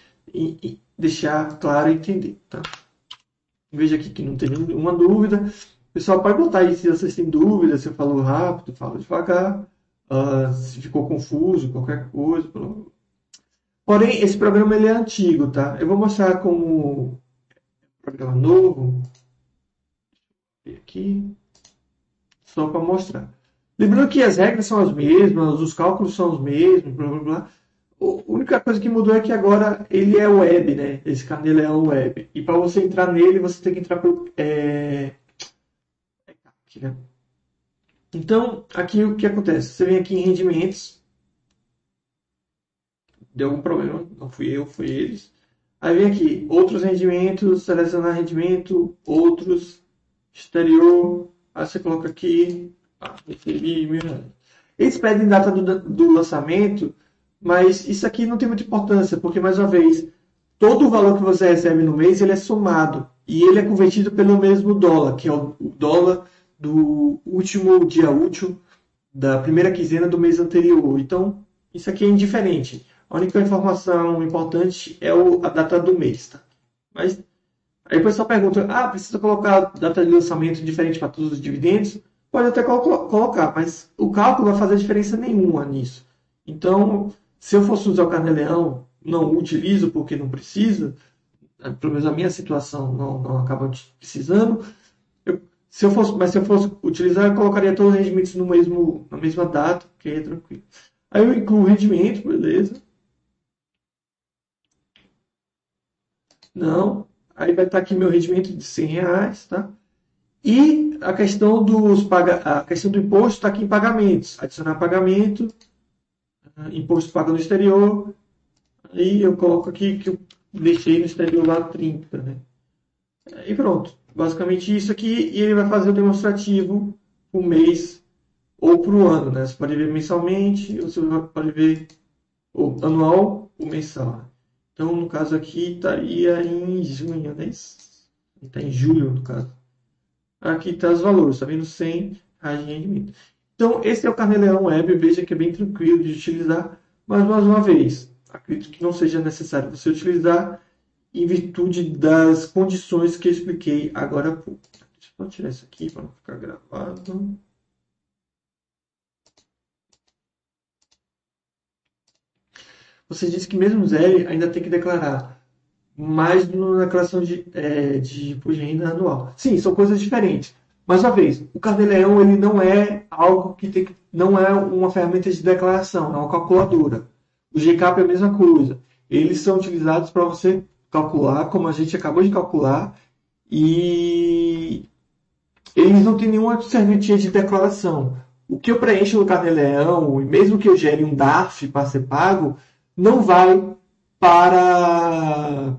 deixar claro e entender. Tá? Veja aqui que não tem nenhuma dúvida. Pessoal pode botar aí se vocês têm dúvidas, se eu falo rápido, falo devagar, uh, se ficou confuso, qualquer coisa. Porém, esse programa ele é antigo, tá? Eu vou mostrar como programa novo. Aqui. Só para mostrar. Lembrando que as regras são as mesmas, os cálculos são os mesmos, blá blá blá. A única coisa que mudou é que agora ele é web, né? Esse canelo é web. E para você entrar nele, você tem que entrar por. É... Então, aqui o que acontece? Você vem aqui em rendimentos deu algum problema, não fui eu, foi eles. Aí vem aqui, outros rendimentos, selecionar rendimento, outros, exterior, aí você coloca aqui, ah, recebi mil. Eles pedem data do, do lançamento, mas isso aqui não tem muita importância, porque, mais uma vez, todo o valor que você recebe no mês, ele é somado, e ele é convertido pelo mesmo dólar, que é o dólar do último dia útil da primeira quinzena do mês anterior. Então, isso aqui é indiferente. A única informação importante é o, a data do mês, tá? Mas aí o pessoal pergunta, ah, precisa colocar data de lançamento diferente para todos os dividendos? Pode até colo colocar, mas o cálculo vai fazer diferença nenhuma nisso. Então, se eu fosse usar o carnê-leão, não utilizo porque não precisa, pelo menos a minha situação não, não acaba precisando. Eu, se eu fosse, mas se eu fosse utilizar, eu colocaria todos os rendimentos no mesmo, na mesma data, que é tranquilo. Aí eu incluo o rendimento, beleza. Não. Aí vai estar aqui meu rendimento de 100 reais, tá? E a questão dos a questão do imposto está aqui em pagamentos. Adicionar pagamento, imposto pago no exterior. Aí eu coloco aqui que eu deixei no exterior lá 30, né? E pronto. basicamente isso aqui, e ele vai fazer o demonstrativo por mês ou para o ano, né? Você pode ver mensalmente, ou você pode ver ou anual ou mensal. Então, no caso aqui, estaria em junho, né? Está em julho, no caso. Aqui está os valores, está vendo 100 reais de rendimento. Então, esse é o Carneleão Web, veja que é bem tranquilo de utilizar, mas mais uma vez, acredito que não seja necessário você utilizar em virtude das condições que expliquei agora há pouco. Deixa eu tirar isso aqui para não ficar gravado. Você disse que mesmo zero ainda tem que declarar, mais na declaração de, é, de imposto de renda anual. Sim, são coisas diferentes. Mais uma vez, o Carneleão ele não é algo que tem não é uma ferramenta de declaração, é uma calculadora. O GCAP é a mesma coisa. Eles são utilizados para você calcular, como a gente acabou de calcular, e eles não têm nenhuma serventia de declaração. O que eu preencho no Carneleão, e mesmo que eu gere um DARF para ser pago, não vai para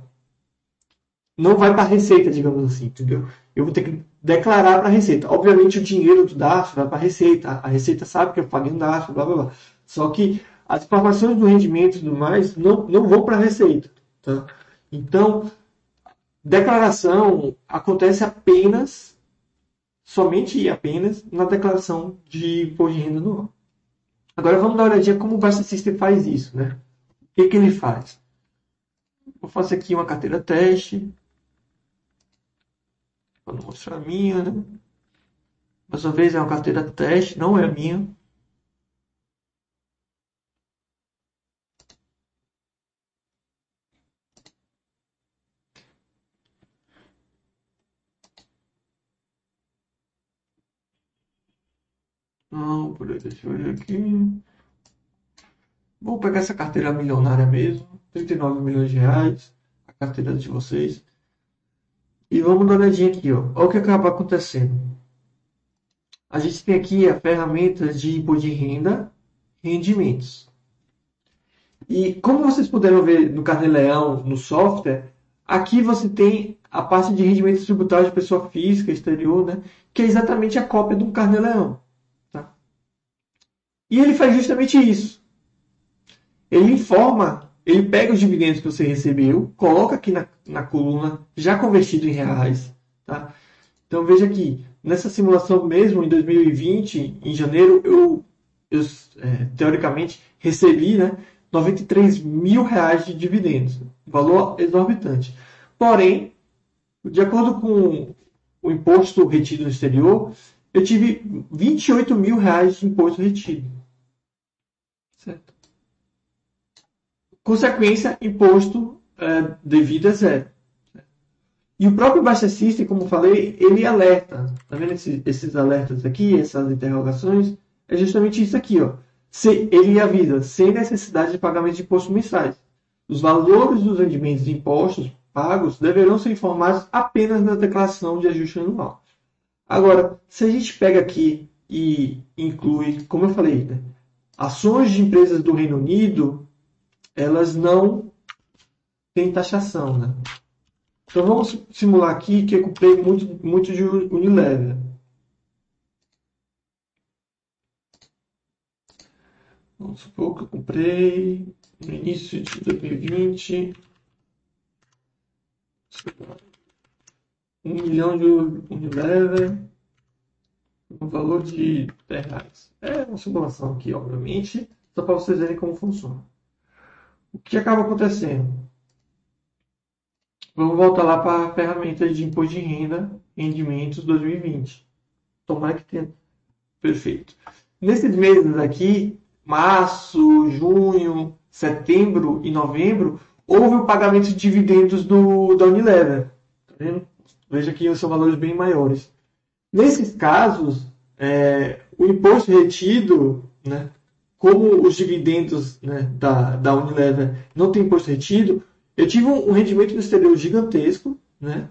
não vai para a receita, digamos assim, entendeu? Eu vou ter que declarar para a receita. Obviamente o dinheiro do DARF vai para a receita, a receita sabe que eu paguei um DARF, blá blá blá. Só que as informações do rendimento e tudo mais não, não vão para a receita. Tá? Então, declaração acontece apenas, somente e apenas, na declaração de imposto de renda anual. Agora vamos dar uma olhadinha como o Basta System faz isso, né? O que, que ele faz? Vou fazer aqui uma carteira teste. Não mostrar a minha, né? Mais uma vez é uma carteira teste, não é a minha. Não, por aí, deixa eu ver aqui. Vou pegar essa carteira milionária mesmo, 39 milhões de reais, a carteira de vocês. E vamos dar uma olhadinha aqui, ó. Olha o que acaba acontecendo. A gente tem aqui a ferramenta de imposto de renda, rendimentos. E como vocês puderam ver no Carnê-Leão, no software, aqui você tem a parte de rendimentos tributários de pessoa física exterior, né? Que é exatamente a cópia do Carnê-Leão. Tá? E ele faz justamente isso ele informa, ele pega os dividendos que você recebeu, coloca aqui na, na coluna já convertido em reais. Tá? Então veja aqui, nessa simulação mesmo, em 2020, em janeiro, eu, eu é, teoricamente recebi né, 93 mil reais de dividendos, valor exorbitante. Porém, de acordo com o imposto retido no exterior, eu tive 28 mil reais de imposto retido. Certo? Consequência, imposto é, devido a zero. E o próprio Baixa System, como falei, ele alerta. Tá vendo esses, esses alertas aqui, essas interrogações? É justamente isso aqui, ó. Se, ele avisa, sem necessidade de pagamento de impostos mensais. Os valores dos rendimentos de impostos pagos deverão ser informados apenas na declaração de ajuste anual. Agora, se a gente pega aqui e inclui, como eu falei, né, ações de empresas do Reino Unido, elas não têm taxação, né? Então vamos simular aqui que eu comprei muito, muito de Unilever. Vamos supor que eu comprei no início de 2020 um milhão de Unilever no valor de 10 reais. É uma simulação aqui, obviamente, só para vocês verem como funciona. O que acaba acontecendo? Vamos voltar lá para a ferramenta de imposto de renda, rendimentos 2020. Tomara que tenha. Perfeito. Nesses meses aqui, março, junho, setembro e novembro, houve o pagamento de dividendos do, da Unilever. Tá vendo? Veja que são valores bem maiores. Nesses casos, é, o imposto retido, né, como os dividendos né, da, da Unilever não tem imposto retido, eu tive um, um rendimento no exterior gigantesco, né?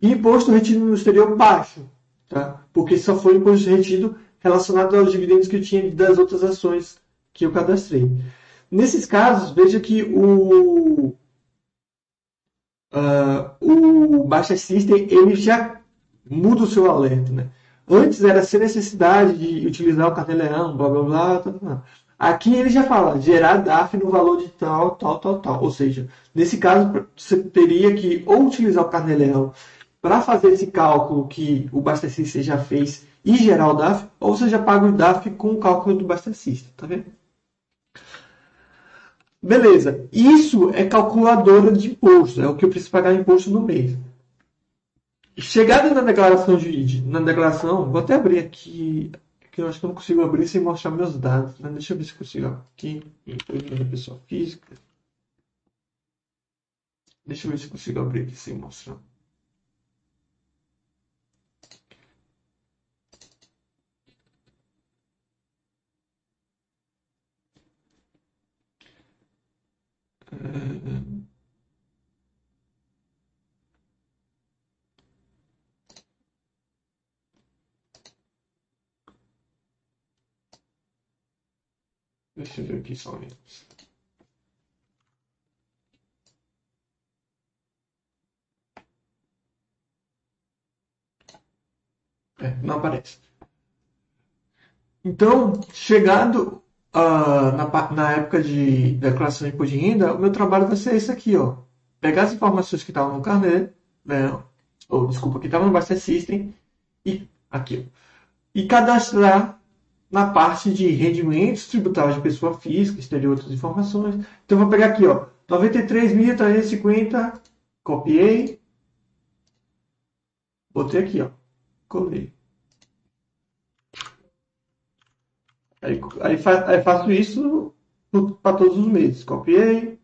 E imposto retido no exterior baixo, tá? Porque só foi imposto retido relacionado aos dividendos que eu tinha das outras ações que eu cadastrei. Nesses casos, veja que o, uh, o Baixa System ele já muda o seu alerta, né? Antes era sem necessidade de utilizar o carnê-leão, blá blá blá, blá, blá. Aqui ele já fala gerar DAF no valor de tal, tal, tal, tal. Ou seja, nesse caso você teria que ou utilizar o carnê-leão para fazer esse cálculo que o Bastecista já fez e gerar o DAF, ou você já paga o DAF com o cálculo do Bastecista, tá vendo? Beleza, isso é calculadora de imposto, é o que eu preciso pagar imposto no mês. Chegada na declaração de na declaração, vou até abrir aqui, que eu acho que eu não consigo abrir sem mostrar meus dados. Né? Deixa eu ver se consigo aqui, da pessoa física. Deixa eu ver se consigo abrir aqui sem mostrar. É... Deixa eu ver aqui só um É, não aparece. Então, chegado uh, na, na, época de declaração de imposto de renda, o meu trabalho vai ser esse aqui, ó. Pegar as informações que estavam no carnê, né, ou desculpa, que estavam no Buster System, e aqui, ó, e cadastrar na parte de rendimentos tributáveis de pessoa física, exterior outras informações. Então, vou pegar aqui, ó, 93.350, copiei, botei aqui, ó, colei. Aí, aí, aí faço isso para todos os meses. Copiei,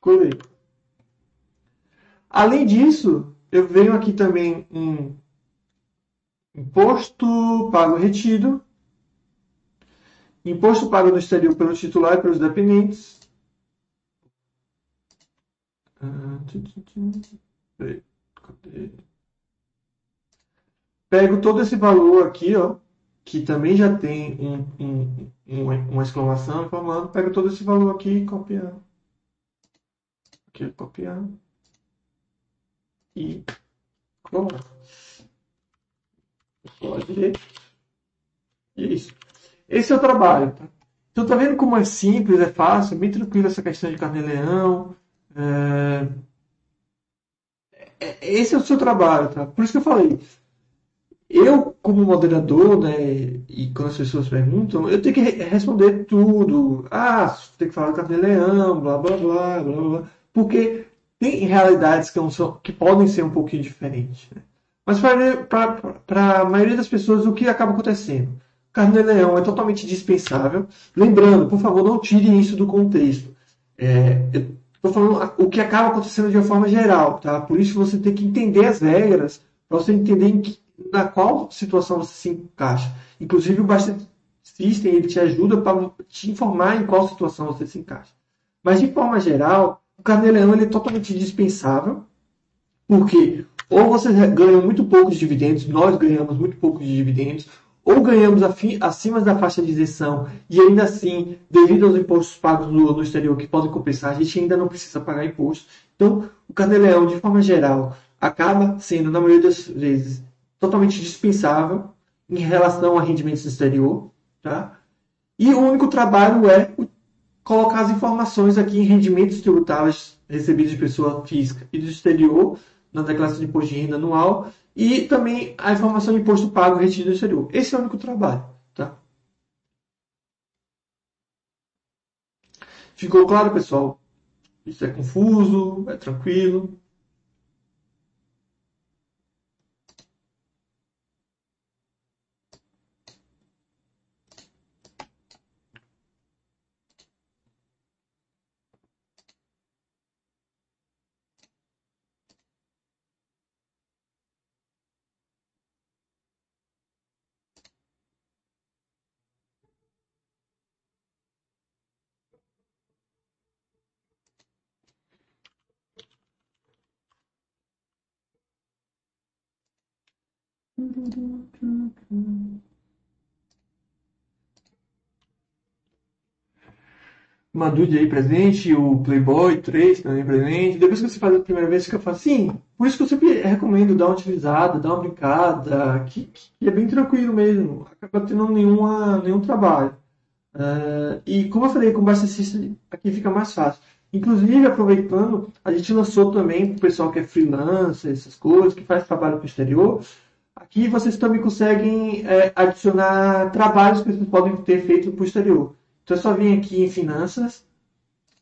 colei. Além disso, eu venho aqui também um Imposto pago retido. Imposto pago no exterior pelo titular e pelos dependentes. Pego todo esse valor aqui, ó, que também já tem um, um, um, uma exclamação informando. Pego todo esse valor aqui e copiar. Aqui, copiar. E colocar. Pode. Isso. Esse é o trabalho. Tá? Então tá vendo como é simples, é fácil, é bem tranquilo essa questão de carne-leão. É... é... Esse é o seu trabalho, tá? Por isso que eu falei. Eu, como moderador, né, e quando as pessoas perguntam, eu tenho que responder tudo. Ah, tem que falar de carne-leão, blá, blá, blá, blá, blá. Porque tem realidades que, não são, que podem ser um pouquinho diferentes. Né? Mas para a maioria das pessoas, o que acaba acontecendo? Carne leão é totalmente dispensável. Lembrando, por favor, não tire isso do contexto. É, Estou falando o que acaba acontecendo de uma forma geral, tá? Por isso você tem que entender as regras para você entender que, na qual situação você se encaixa. Inclusive o Basta System ele te ajuda para te informar em qual situação você se encaixa. Mas de forma geral, o carne-leão é totalmente dispensável, porque ou vocês ganham muito poucos dividendos, nós ganhamos muito poucos dividendos, ou ganhamos acima da faixa de isenção e ainda assim, devido aos impostos pagos no, no, exterior que podem compensar, a gente ainda não precisa pagar imposto. Então, o carnê-leão, de forma geral, acaba sendo, na maioria das vezes, totalmente dispensável em relação a rendimentos no exterior. Tá? E o único trabalho é colocar as informações aqui em rendimentos tributáveis recebidos de pessoa física e do exterior na declaração de imposto de renda anual e também a informação de imposto pago retido do exterior. Esse é o único trabalho. Tá? Ficou claro, pessoal? Isso é confuso, é tranquilo. Madude aí presente, o Playboy 3 também presente. Depois que você faz a primeira vez, fica fácil. Sim, por isso que eu sempre recomendo dar uma utilizada, dar uma brincada, que, que é bem tranquilo mesmo. Acaba tendo nenhuma, nenhum trabalho. Uh, e como eu falei, com o System aqui fica mais fácil. Inclusive, aproveitando, a gente lançou também para o pessoal que é freelancer, essas coisas, que faz trabalho para exterior. Aqui vocês também conseguem é, adicionar trabalhos que vocês podem ter feito para exterior. Então, é só vir aqui em Finanças,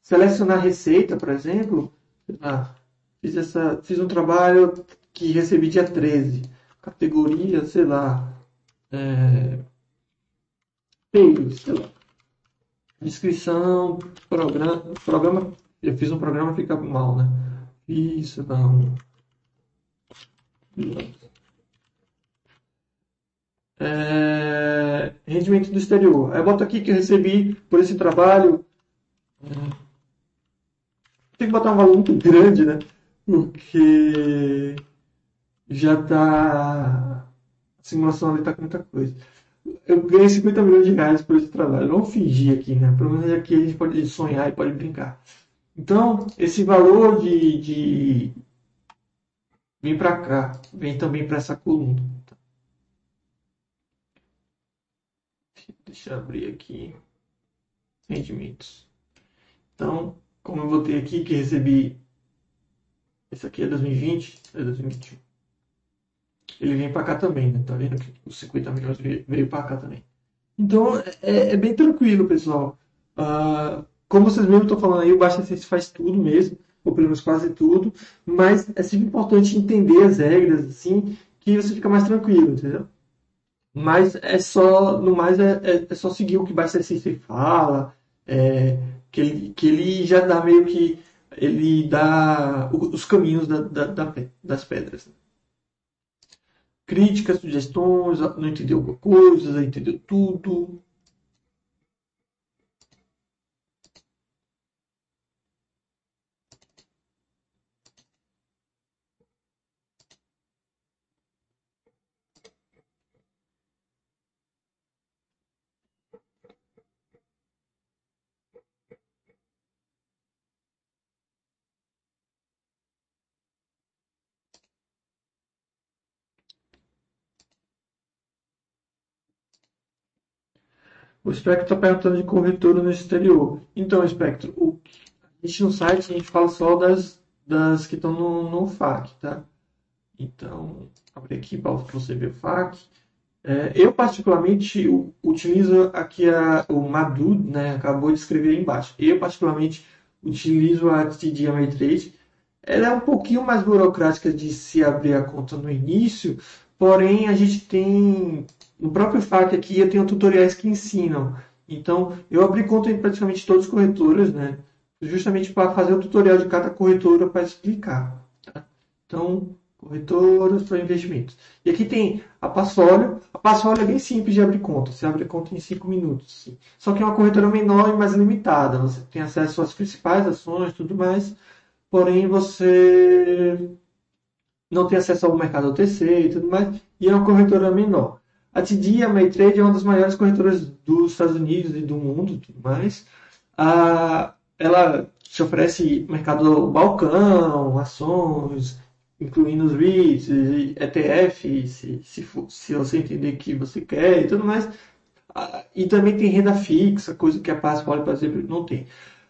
selecionar Receita, por exemplo. Ah, fiz, essa, fiz um trabalho que recebi dia 13. Categoria, sei lá. É, sei lá. Descrição, programa, programa. Eu fiz um programa, fica mal, né? Isso, não. É, rendimento do exterior. Aí eu boto aqui que eu recebi por esse trabalho. Tem que botar um valor muito grande, né? Porque já tá. A simulação ali tá com muita coisa. Eu ganhei 50 milhões de reais por esse trabalho. Vamos fingir aqui, né? Pelo menos aqui a gente pode sonhar e pode brincar. Então, esse valor de, de... vem para cá, vem também para essa coluna. Deixa eu abrir aqui. Rendimentos. Então, como eu botei aqui que recebi. Esse aqui é 2020, é 2021. Ele vem para cá também, né? Tá vendo que os 50 milhões veio para cá também. Então, é, é, bem tranquilo, pessoal. Uh, como vocês mesmo estão falando aí, o Baixa Sense faz tudo mesmo, ou pelo menos quase tudo, mas é sempre importante entender as regras, assim, que você fica mais tranquilo, entendeu? Mas é só, no mais, é, é, é só seguir o que System fala, é, que, ele, que ele já dá meio que, ele dá os caminhos da, da, da, das pedras. Críticas, sugestões, não entendeu alguma coisa, entendeu tudo, O Spectro está perguntando de corretora no exterior. Então, Spectro, o, a gente no site a gente fala só das, das que estão no, no FAQ, tá? Então, abrir aqui para você ver o FAQ. É, eu, particularmente, utilizo aqui a, o Madu, né? Acabou de escrever aí embaixo. Eu, particularmente, utilizo a TD Ameritrade. Ela é um pouquinho mais burocrática de se abrir a conta no início, porém a gente tem no próprio FAQ aqui eu tenho tutoriais que ensinam. Então, eu abri conta em praticamente todas as corretoras, né? Justamente para fazer o tutorial de cada corretora para explicar. Tá? Então, corretoras para investimentos. E aqui tem a Passfolio. A Passfolio é bem simples de abrir conta. Você abre conta em 5 minutos. Sim. Só que é uma corretora menor e mais limitada. Você tem acesso às principais ações tudo mais. Porém, você não tem acesso ao mercado OTC e tudo mais. E é uma corretora menor. A TD, a Maytrade, é uma das maiores corretoras dos Estados Unidos e do mundo tudo mais. Ah, ela te oferece mercado balcão, ações, incluindo os REITs, ETF, se, se, for, se você entender que você quer e tudo mais. Ah, e também tem renda fixa, coisa que a Passport, por exemplo, não tem.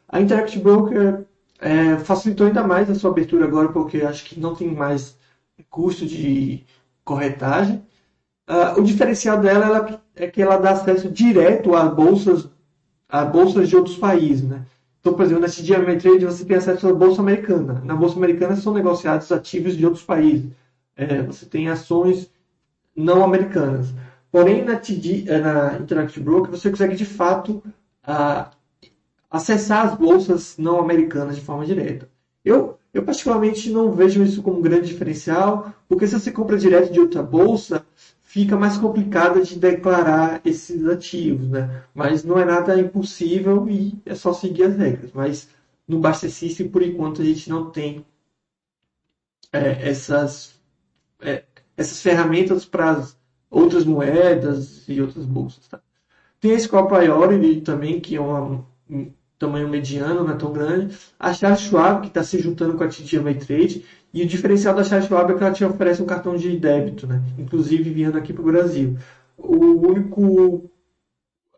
A Interactive Broker é, facilitou ainda mais a sua abertura agora, porque acho que não tem mais custo de corretagem. Uh, o diferencial dela ela, é que ela dá acesso direto a bolsas, a bolsas de outros países, né? Então, por exemplo, na CDM Trade você tem acesso à bolsa americana. Na bolsa americana são negociados ativos de outros países. É, você tem ações não americanas. Porém, na, TD, eh, na Interactive Broker você consegue de fato uh, acessar as bolsas não americanas de forma direta. Eu, eu particularmente não vejo isso como um grande diferencial, porque se você compra direto de outra bolsa, fica mais complicado de declarar esses ativos, né? Mas não é nada impossível e é só seguir as regras. Mas no System, por enquanto, a gente não tem é, essas, é, essas ferramentas para outras moedas e outras bolsas. Tá? Tem a Score Priority também, que é uma, tamanho mediano, não é tão grande. A Charles Schwab, que está se juntando com a TD Ameritrade. E o diferencial da Schwab é que ela te oferece um cartão de débito, né? inclusive vindo aqui para o Brasil. O único,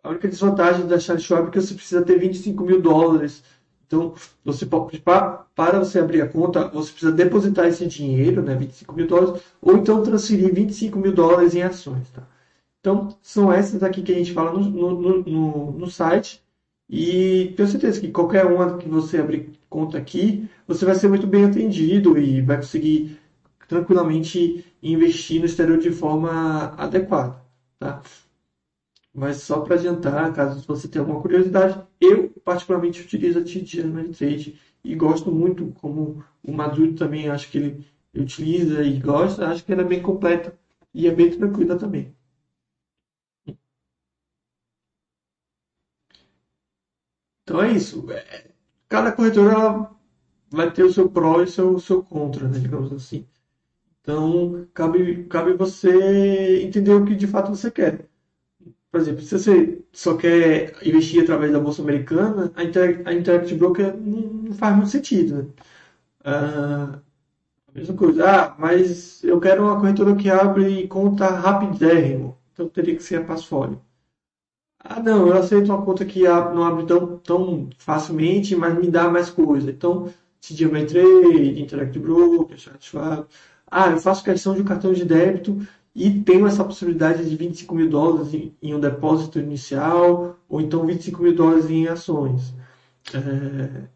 a única desvantagem da Schwab é que você precisa ter 25 mil dólares. Então, você pode, para você abrir a conta, você precisa depositar esse dinheiro, né, 25 mil dólares, ou então transferir 25 mil dólares em ações. Tá? Então, são essas aqui que a gente fala no, no, no, no site. E tenho certeza que qualquer uma que você abrir conta aqui, você vai ser muito bem atendido e vai conseguir tranquilamente investir no exterior de forma adequada. Tá? Mas só para adiantar, caso você tenha alguma curiosidade, eu particularmente utilizo a TD Trade e gosto muito, como o Maduro também acho que ele utiliza e gosta, acho que ela é bem completa e é bem tranquila também. Então é isso. Cada corretora vai ter o seu pró e o seu, seu contra, né, digamos assim. Então, cabe, cabe você entender o que de fato você quer. Por exemplo, se você só quer investir através da Bolsa Americana, a, Inter, a Interactive Broker não, não, faz muito sentido. Né? Ah, mesma coisa. Ah, mas eu quero uma corretora que abre conta rapidérrimo. Então teria que ser a Passfolio. Ah, não, eu aceito uma conta que não abre tão, tão facilmente, mas me dá mais coisa. Então, CDMA Trade, Interactive Broker, Schwab. Ah, eu faço questão de um cartão de débito e tenho essa possibilidade de 25 mil dólares em, em um depósito inicial ou então 25 mil dólares em ações. É,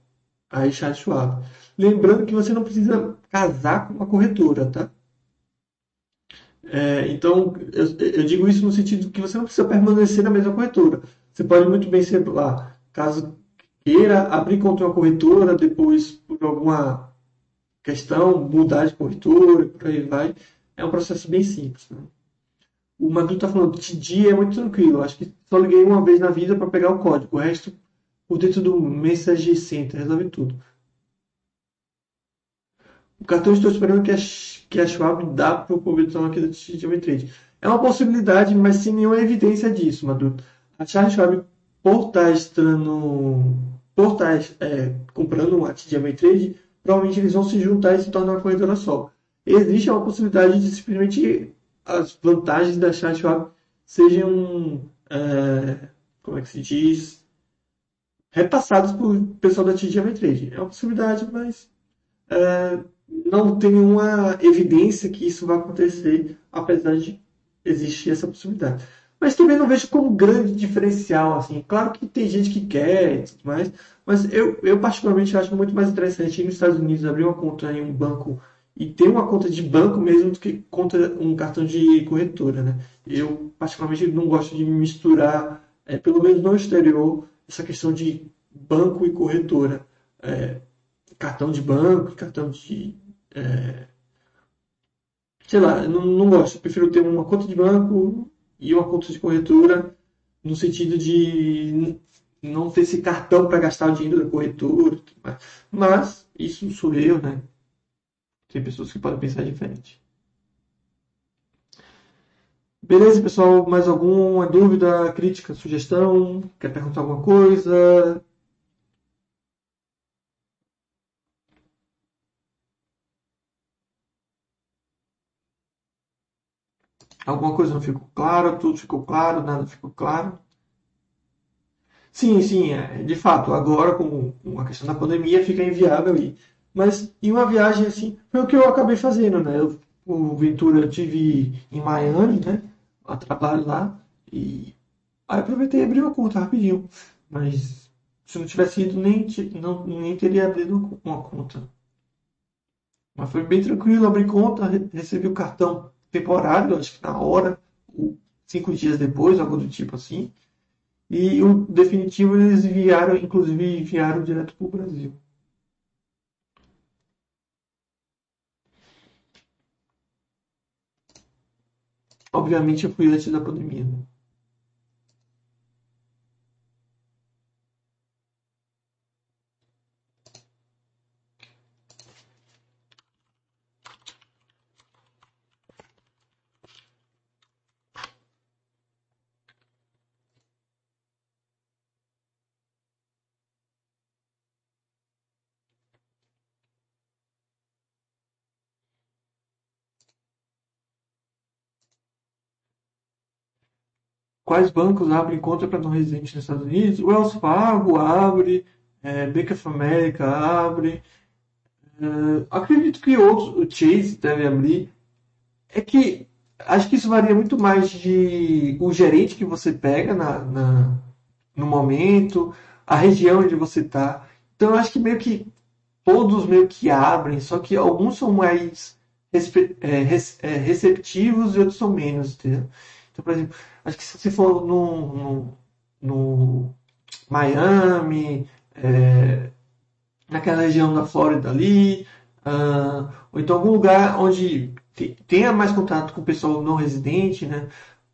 aí, Schwab. Lembrando que você não precisa casar com uma corretora, tá? É, então, eu, eu, digo isso no sentido que você não precisa permanecer na mesma corretora. Você pode muito bem ser lá, caso queira abrir contra uma corretora, depois, por alguma questão, mudar de corretora, por aí vai. É um processo bem simples. Né? O Madu está falando, TD é muito tranquilo. Acho que só liguei uma vez na vida para pegar o código. O resto, por dentro do Message Center, resolve tudo. O cartão estou esperando que a, que a Schwab dá para o publicação aqui TGM Trade. É uma possibilidade, mas sem nenhuma evidência disso, Madu. A Charles Schwab, por estar estando, por estar é, comprando uma TGM Trade, provavelmente eles vão se juntar e se tornar uma corretora só. Existe uma possibilidade de simplesmente as vantagens da Schwab sejam, é, como é que se diz, repassadas por pessoal da TGM Trade. É uma possibilidade, mas é, não tem nenhuma evidência que isso vai acontecer, apesar de existir essa possibilidade. Mas também não vejo como grande diferencial, assim. Claro que tem gente que quer e tudo mais, mas eu, eu particularmente acho muito mais interessante ir nos Estados Unidos abrir uma conta em um banco e ter uma conta de banco mesmo do que conta um cartão de corretora, né? Eu particularmente não gosto de misturar, é, pelo menos no exterior, essa questão de banco e corretora. É, cartão de banco, cartão de. É, sei lá, não, não gosto. Prefiro ter uma conta de banco e uma conta de corretora, no sentido de não ter esse cartão para gastar o dinheiro da corretora. Mas, isso sou eu, né? Tem pessoas que podem pensar diferente. Beleza, pessoal? Mais alguma dúvida, crítica, sugestão? Quer perguntar alguma coisa? Alguma coisa não ficou claro? Tudo ficou claro? Nada ficou claro? Sim, sim, é, de fato, agora com, com a questão da pandemia fica inviável ir. Mas em uma viagem assim, foi o que eu acabei fazendo, né? Eu, o Ventura eu tive em Miami, né? A trabalho lá. E aí aproveitei e abri uma conta rapidinho. Mas se não tivesse ido, nem, não, nem teria abrido uma conta. Mas foi bem tranquilo, abri conta, recebi o cartão temporário, acho que na hora, cinco dias depois, algo do tipo assim. E o definitivo eles enviaram, inclusive enviaram direto para o Brasil. Obviamente eu fui antes da pandemia. Né? Quais bancos abrem conta para não residentes nos Estados Unidos? Wells Fargo abre, é, Bank of America abre, é, acredito que outros, o Chase deve abrir. É que acho que isso varia muito mais de o gerente que você pega na, na no momento, a região onde você está. Então eu acho que meio que todos meio que abrem, só que alguns são mais é, é, receptivos e outros são menos, entendeu? Então, por exemplo, acho que se você for no, no, no Miami, é, naquela região da Flórida ali, uh, ou então algum lugar onde tenha mais contato com o pessoal não residente, né?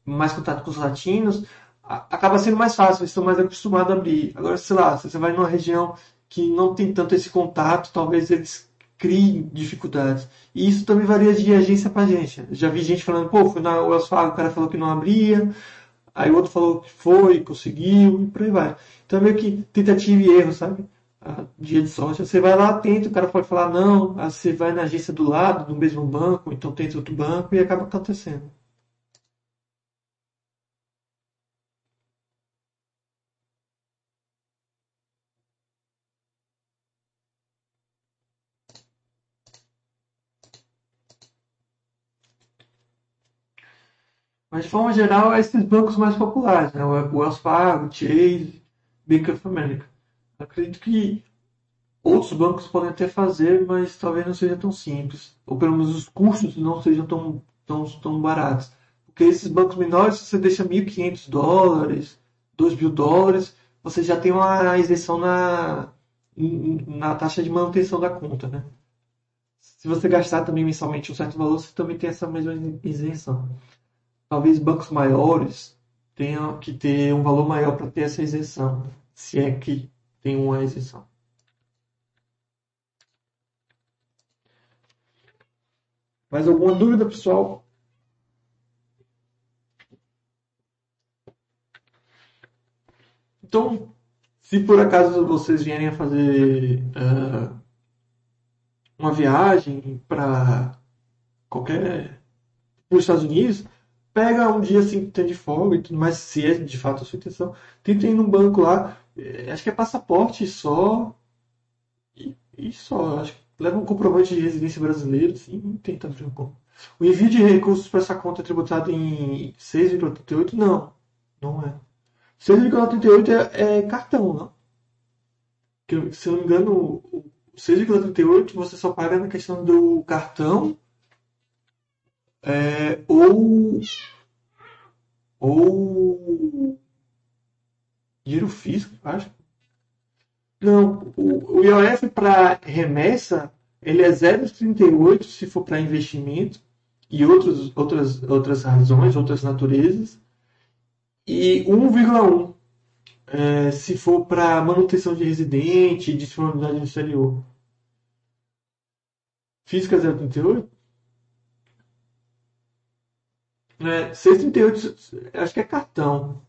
mais contato com os latinos, acaba sendo mais fácil, eles estão mais acostumados a abrir. Agora, sei lá, se você vai numa região que não tem tanto esse contato, talvez eles criem dificuldades. E isso também varia de agência para agência. Já vi gente falando, pô, fui na Wells Fargo, o cara falou que não abria, aí o outro falou que foi, conseguiu, e por aí vai. Então, meio que tentativa e erro, sabe? dia de sorte. Você vai lá, tenta, o cara pode falar não, aí você vai na agência do lado, no mesmo banco, então tenta outro banco e acaba acontecendo. Mas de forma geral, é esses bancos mais populares, né? o Wells Fargo, Chase, Bank of America. Acredito que outros bancos podem até fazer, mas talvez não seja tão simples. Ou pelo menos os custos não sejam tão, tão, tão baratos. Porque esses bancos menores, se você deixa 1.500 dólares, 2 mil dólares, você já tem uma isenção na, na taxa de manutenção da conta, né? Se você gastar também mensalmente um certo valor, você também tem essa mesma isenção. Talvez bancos maiores tenham que ter um valor maior para ter essa isenção, se é que tem uma isenção. Mais alguma dúvida, pessoal? Então, se por acaso vocês vierem a fazer uh, uma viagem para qualquer para os Estados Unidos, pega um dia assim que tem de folga e tudo mais, se é de fato a sua intenção, tenta ir num banco lá, é, acho que é passaporte só. E, e só, acho que leva um comprovante de residência brasileira, assim, e tenta abrir um conta. O envio de recursos para essa conta é tributado em 6,38? Não, não é. 6,38 é, é cartão, não? Que, se eu não me engano, o 6,38 você só paga na questão do cartão é, ou ou Dinheiro físico, acho. Não, o, o IOF para remessa, ele é 0,38 se for para investimento e outros, outras, outras razões, outras naturezas, e 1,1 é, se for para manutenção de residente e disponibilidade no exterior. Física 0,38? É, 6,38 acho que é cartão.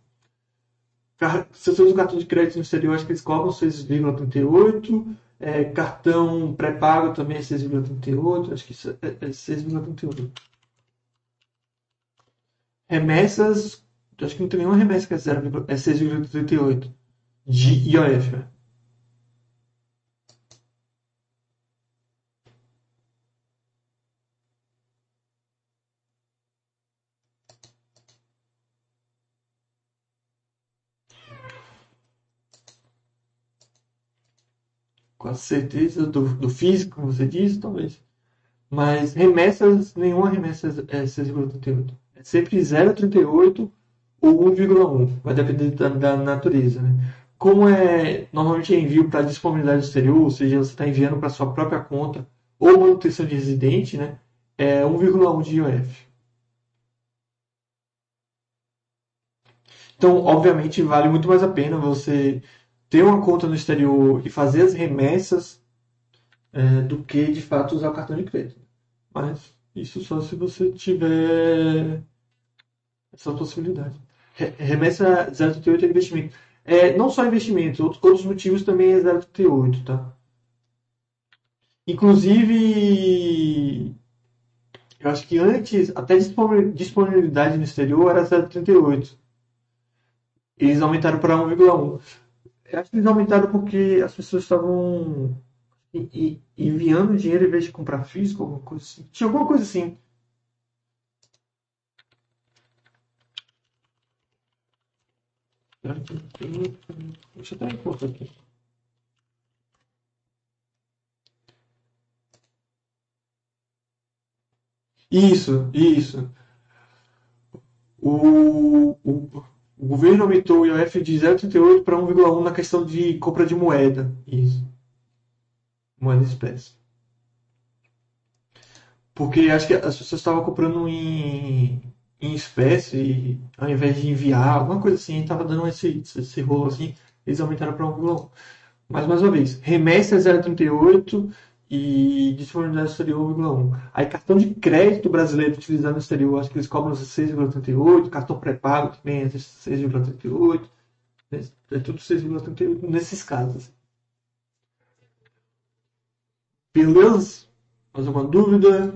Se você usa o cartão de crédito no exterior, acho que eles cobram 6,38. É, cartão pré-pago também é 6,38. Acho que é, é 6,38. Remessas, acho que não tem nenhuma remessa que é, 0, é 6,38 de IOF. Né? Com a certeza do, do físico, você disse, talvez. Mas remessas, nenhuma remessa é 6,38. É sempre 0,38 ou 1,1. Vai depender da, da natureza. Né? Como é normalmente é envio para disponibilidade exterior, ou seja, você está enviando para sua própria conta ou manutenção de residente, né? é 1,1 de IOF. Então, obviamente, vale muito mais a pena você ter uma conta no exterior e fazer as remessas é, do que de fato usar o cartão de crédito. Mas isso só se você tiver essa possibilidade. Remessa 038 é investimento. É, não só investimento, outros motivos também é 038, tá? Inclusive, eu acho que antes, até disponibilidade no exterior era 038. eles aumentaram para 1,1. Acho que eles aumentaram porque as pessoas estavam enviando dinheiro em vez de comprar físico, alguma coisa assim. Tinha alguma coisa assim. Deixa eu dar um ponto aqui. Isso, isso. O, o, o governo aumentou o IOF de 0,38 para 1,1 na questão de compra de moeda. Isso. Moeda espécie. Porque acho que as pessoas estavam comprando em, em espécie, ao invés de enviar, alguma coisa assim, estava dando esse, esse rolo assim, eles aumentaram para 1,1. Mas mais uma vez, remessa é 0,38 e disponibilidade exterior 1,1. Aí cartão de crédito brasileiro utilizado no exterior, acho que eles cobram 6,38, cartão pré-pago também é 6,38, é tudo 6,38 nesses casos. Beleza? Mais alguma dúvida?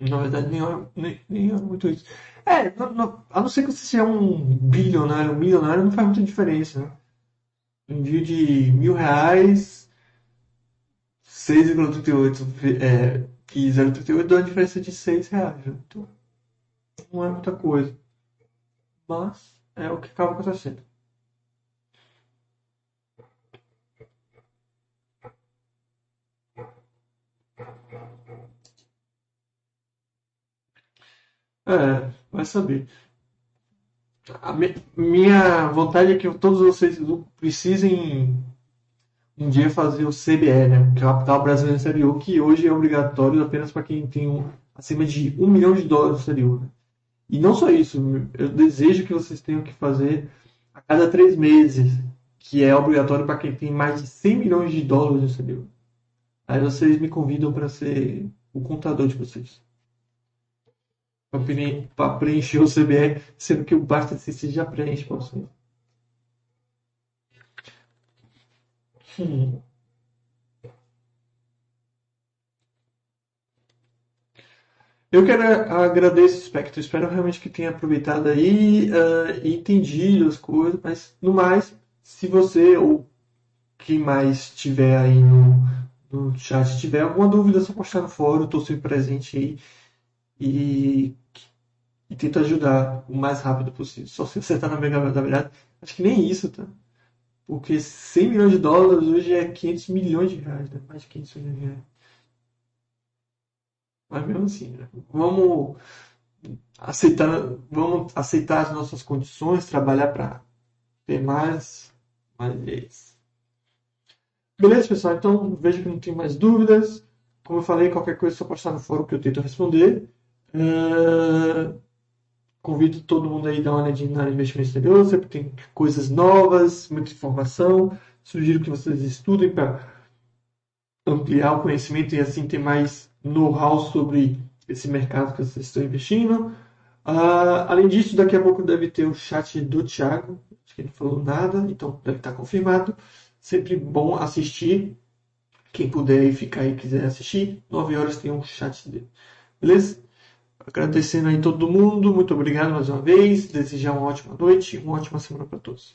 Na verdade, nem é, nem, nem é muito isso. É, não, a não ser que você seja um bilionário, um milionário, não faz muita diferença, né? Envio de mil reais, 6,38 é, e 0,38 dá uma diferença de 6 reais. Né? Então, não é muita coisa. Mas é o que acaba acontecendo. É, vai saber. A minha vontade é que todos vocês precisem um dia fazer o CBE, né? Capital Brasileiro Exterior, que hoje é obrigatório apenas para quem tem um, acima de um milhão de dólares no exterior. né? E não só isso, eu desejo que vocês tenham que fazer a cada três meses, que é obrigatório para quem tem mais de 100 milhões de dólares no exterior. Aí vocês me convidam para ser o contador de vocês para preencher o CBR, sendo que o Basta CC já preenche para você. Hum. Eu quero agradecer, Spectre. Espero realmente que tenha aproveitado aí uh, e entendido as coisas, mas no mais, se você ou quem mais tiver aí no, no chat tiver alguma dúvida, é só postar no fórum, estou sempre presente aí. E e tento ajudar o mais rápido possível. Só se tá na mega da verdade, acho que nem isso, tá? Porque 100 milhões de dólares hoje é 500 milhões de reais, né? Mais de 500 milhões de reais. Mas mesmo assim, né? Vamos aceitar, vamos aceitar as nossas condições, trabalhar para ter mais, mais vezes. Beleza, pessoal? Então vejo que não tem mais dúvidas. Como eu falei, qualquer coisa é só postar no fórum que eu tento responder. Uh... Convido todo mundo aí a dar uma olhadinha na investimento exterior, sempre tem coisas novas, muita informação. Sugiro que vocês estudem para ampliar o conhecimento e assim ter mais know-how sobre esse mercado que vocês estão investindo. Uh, além disso, daqui a pouco deve ter o chat do Thiago, acho que ele não falou nada, então deve estar confirmado. Sempre bom assistir. Quem puder ficar e quiser assistir, 9 horas tem um chat dele. Beleza? Agradecendo aí todo mundo, muito obrigado mais uma vez. Desejar uma ótima noite e uma ótima semana para todos.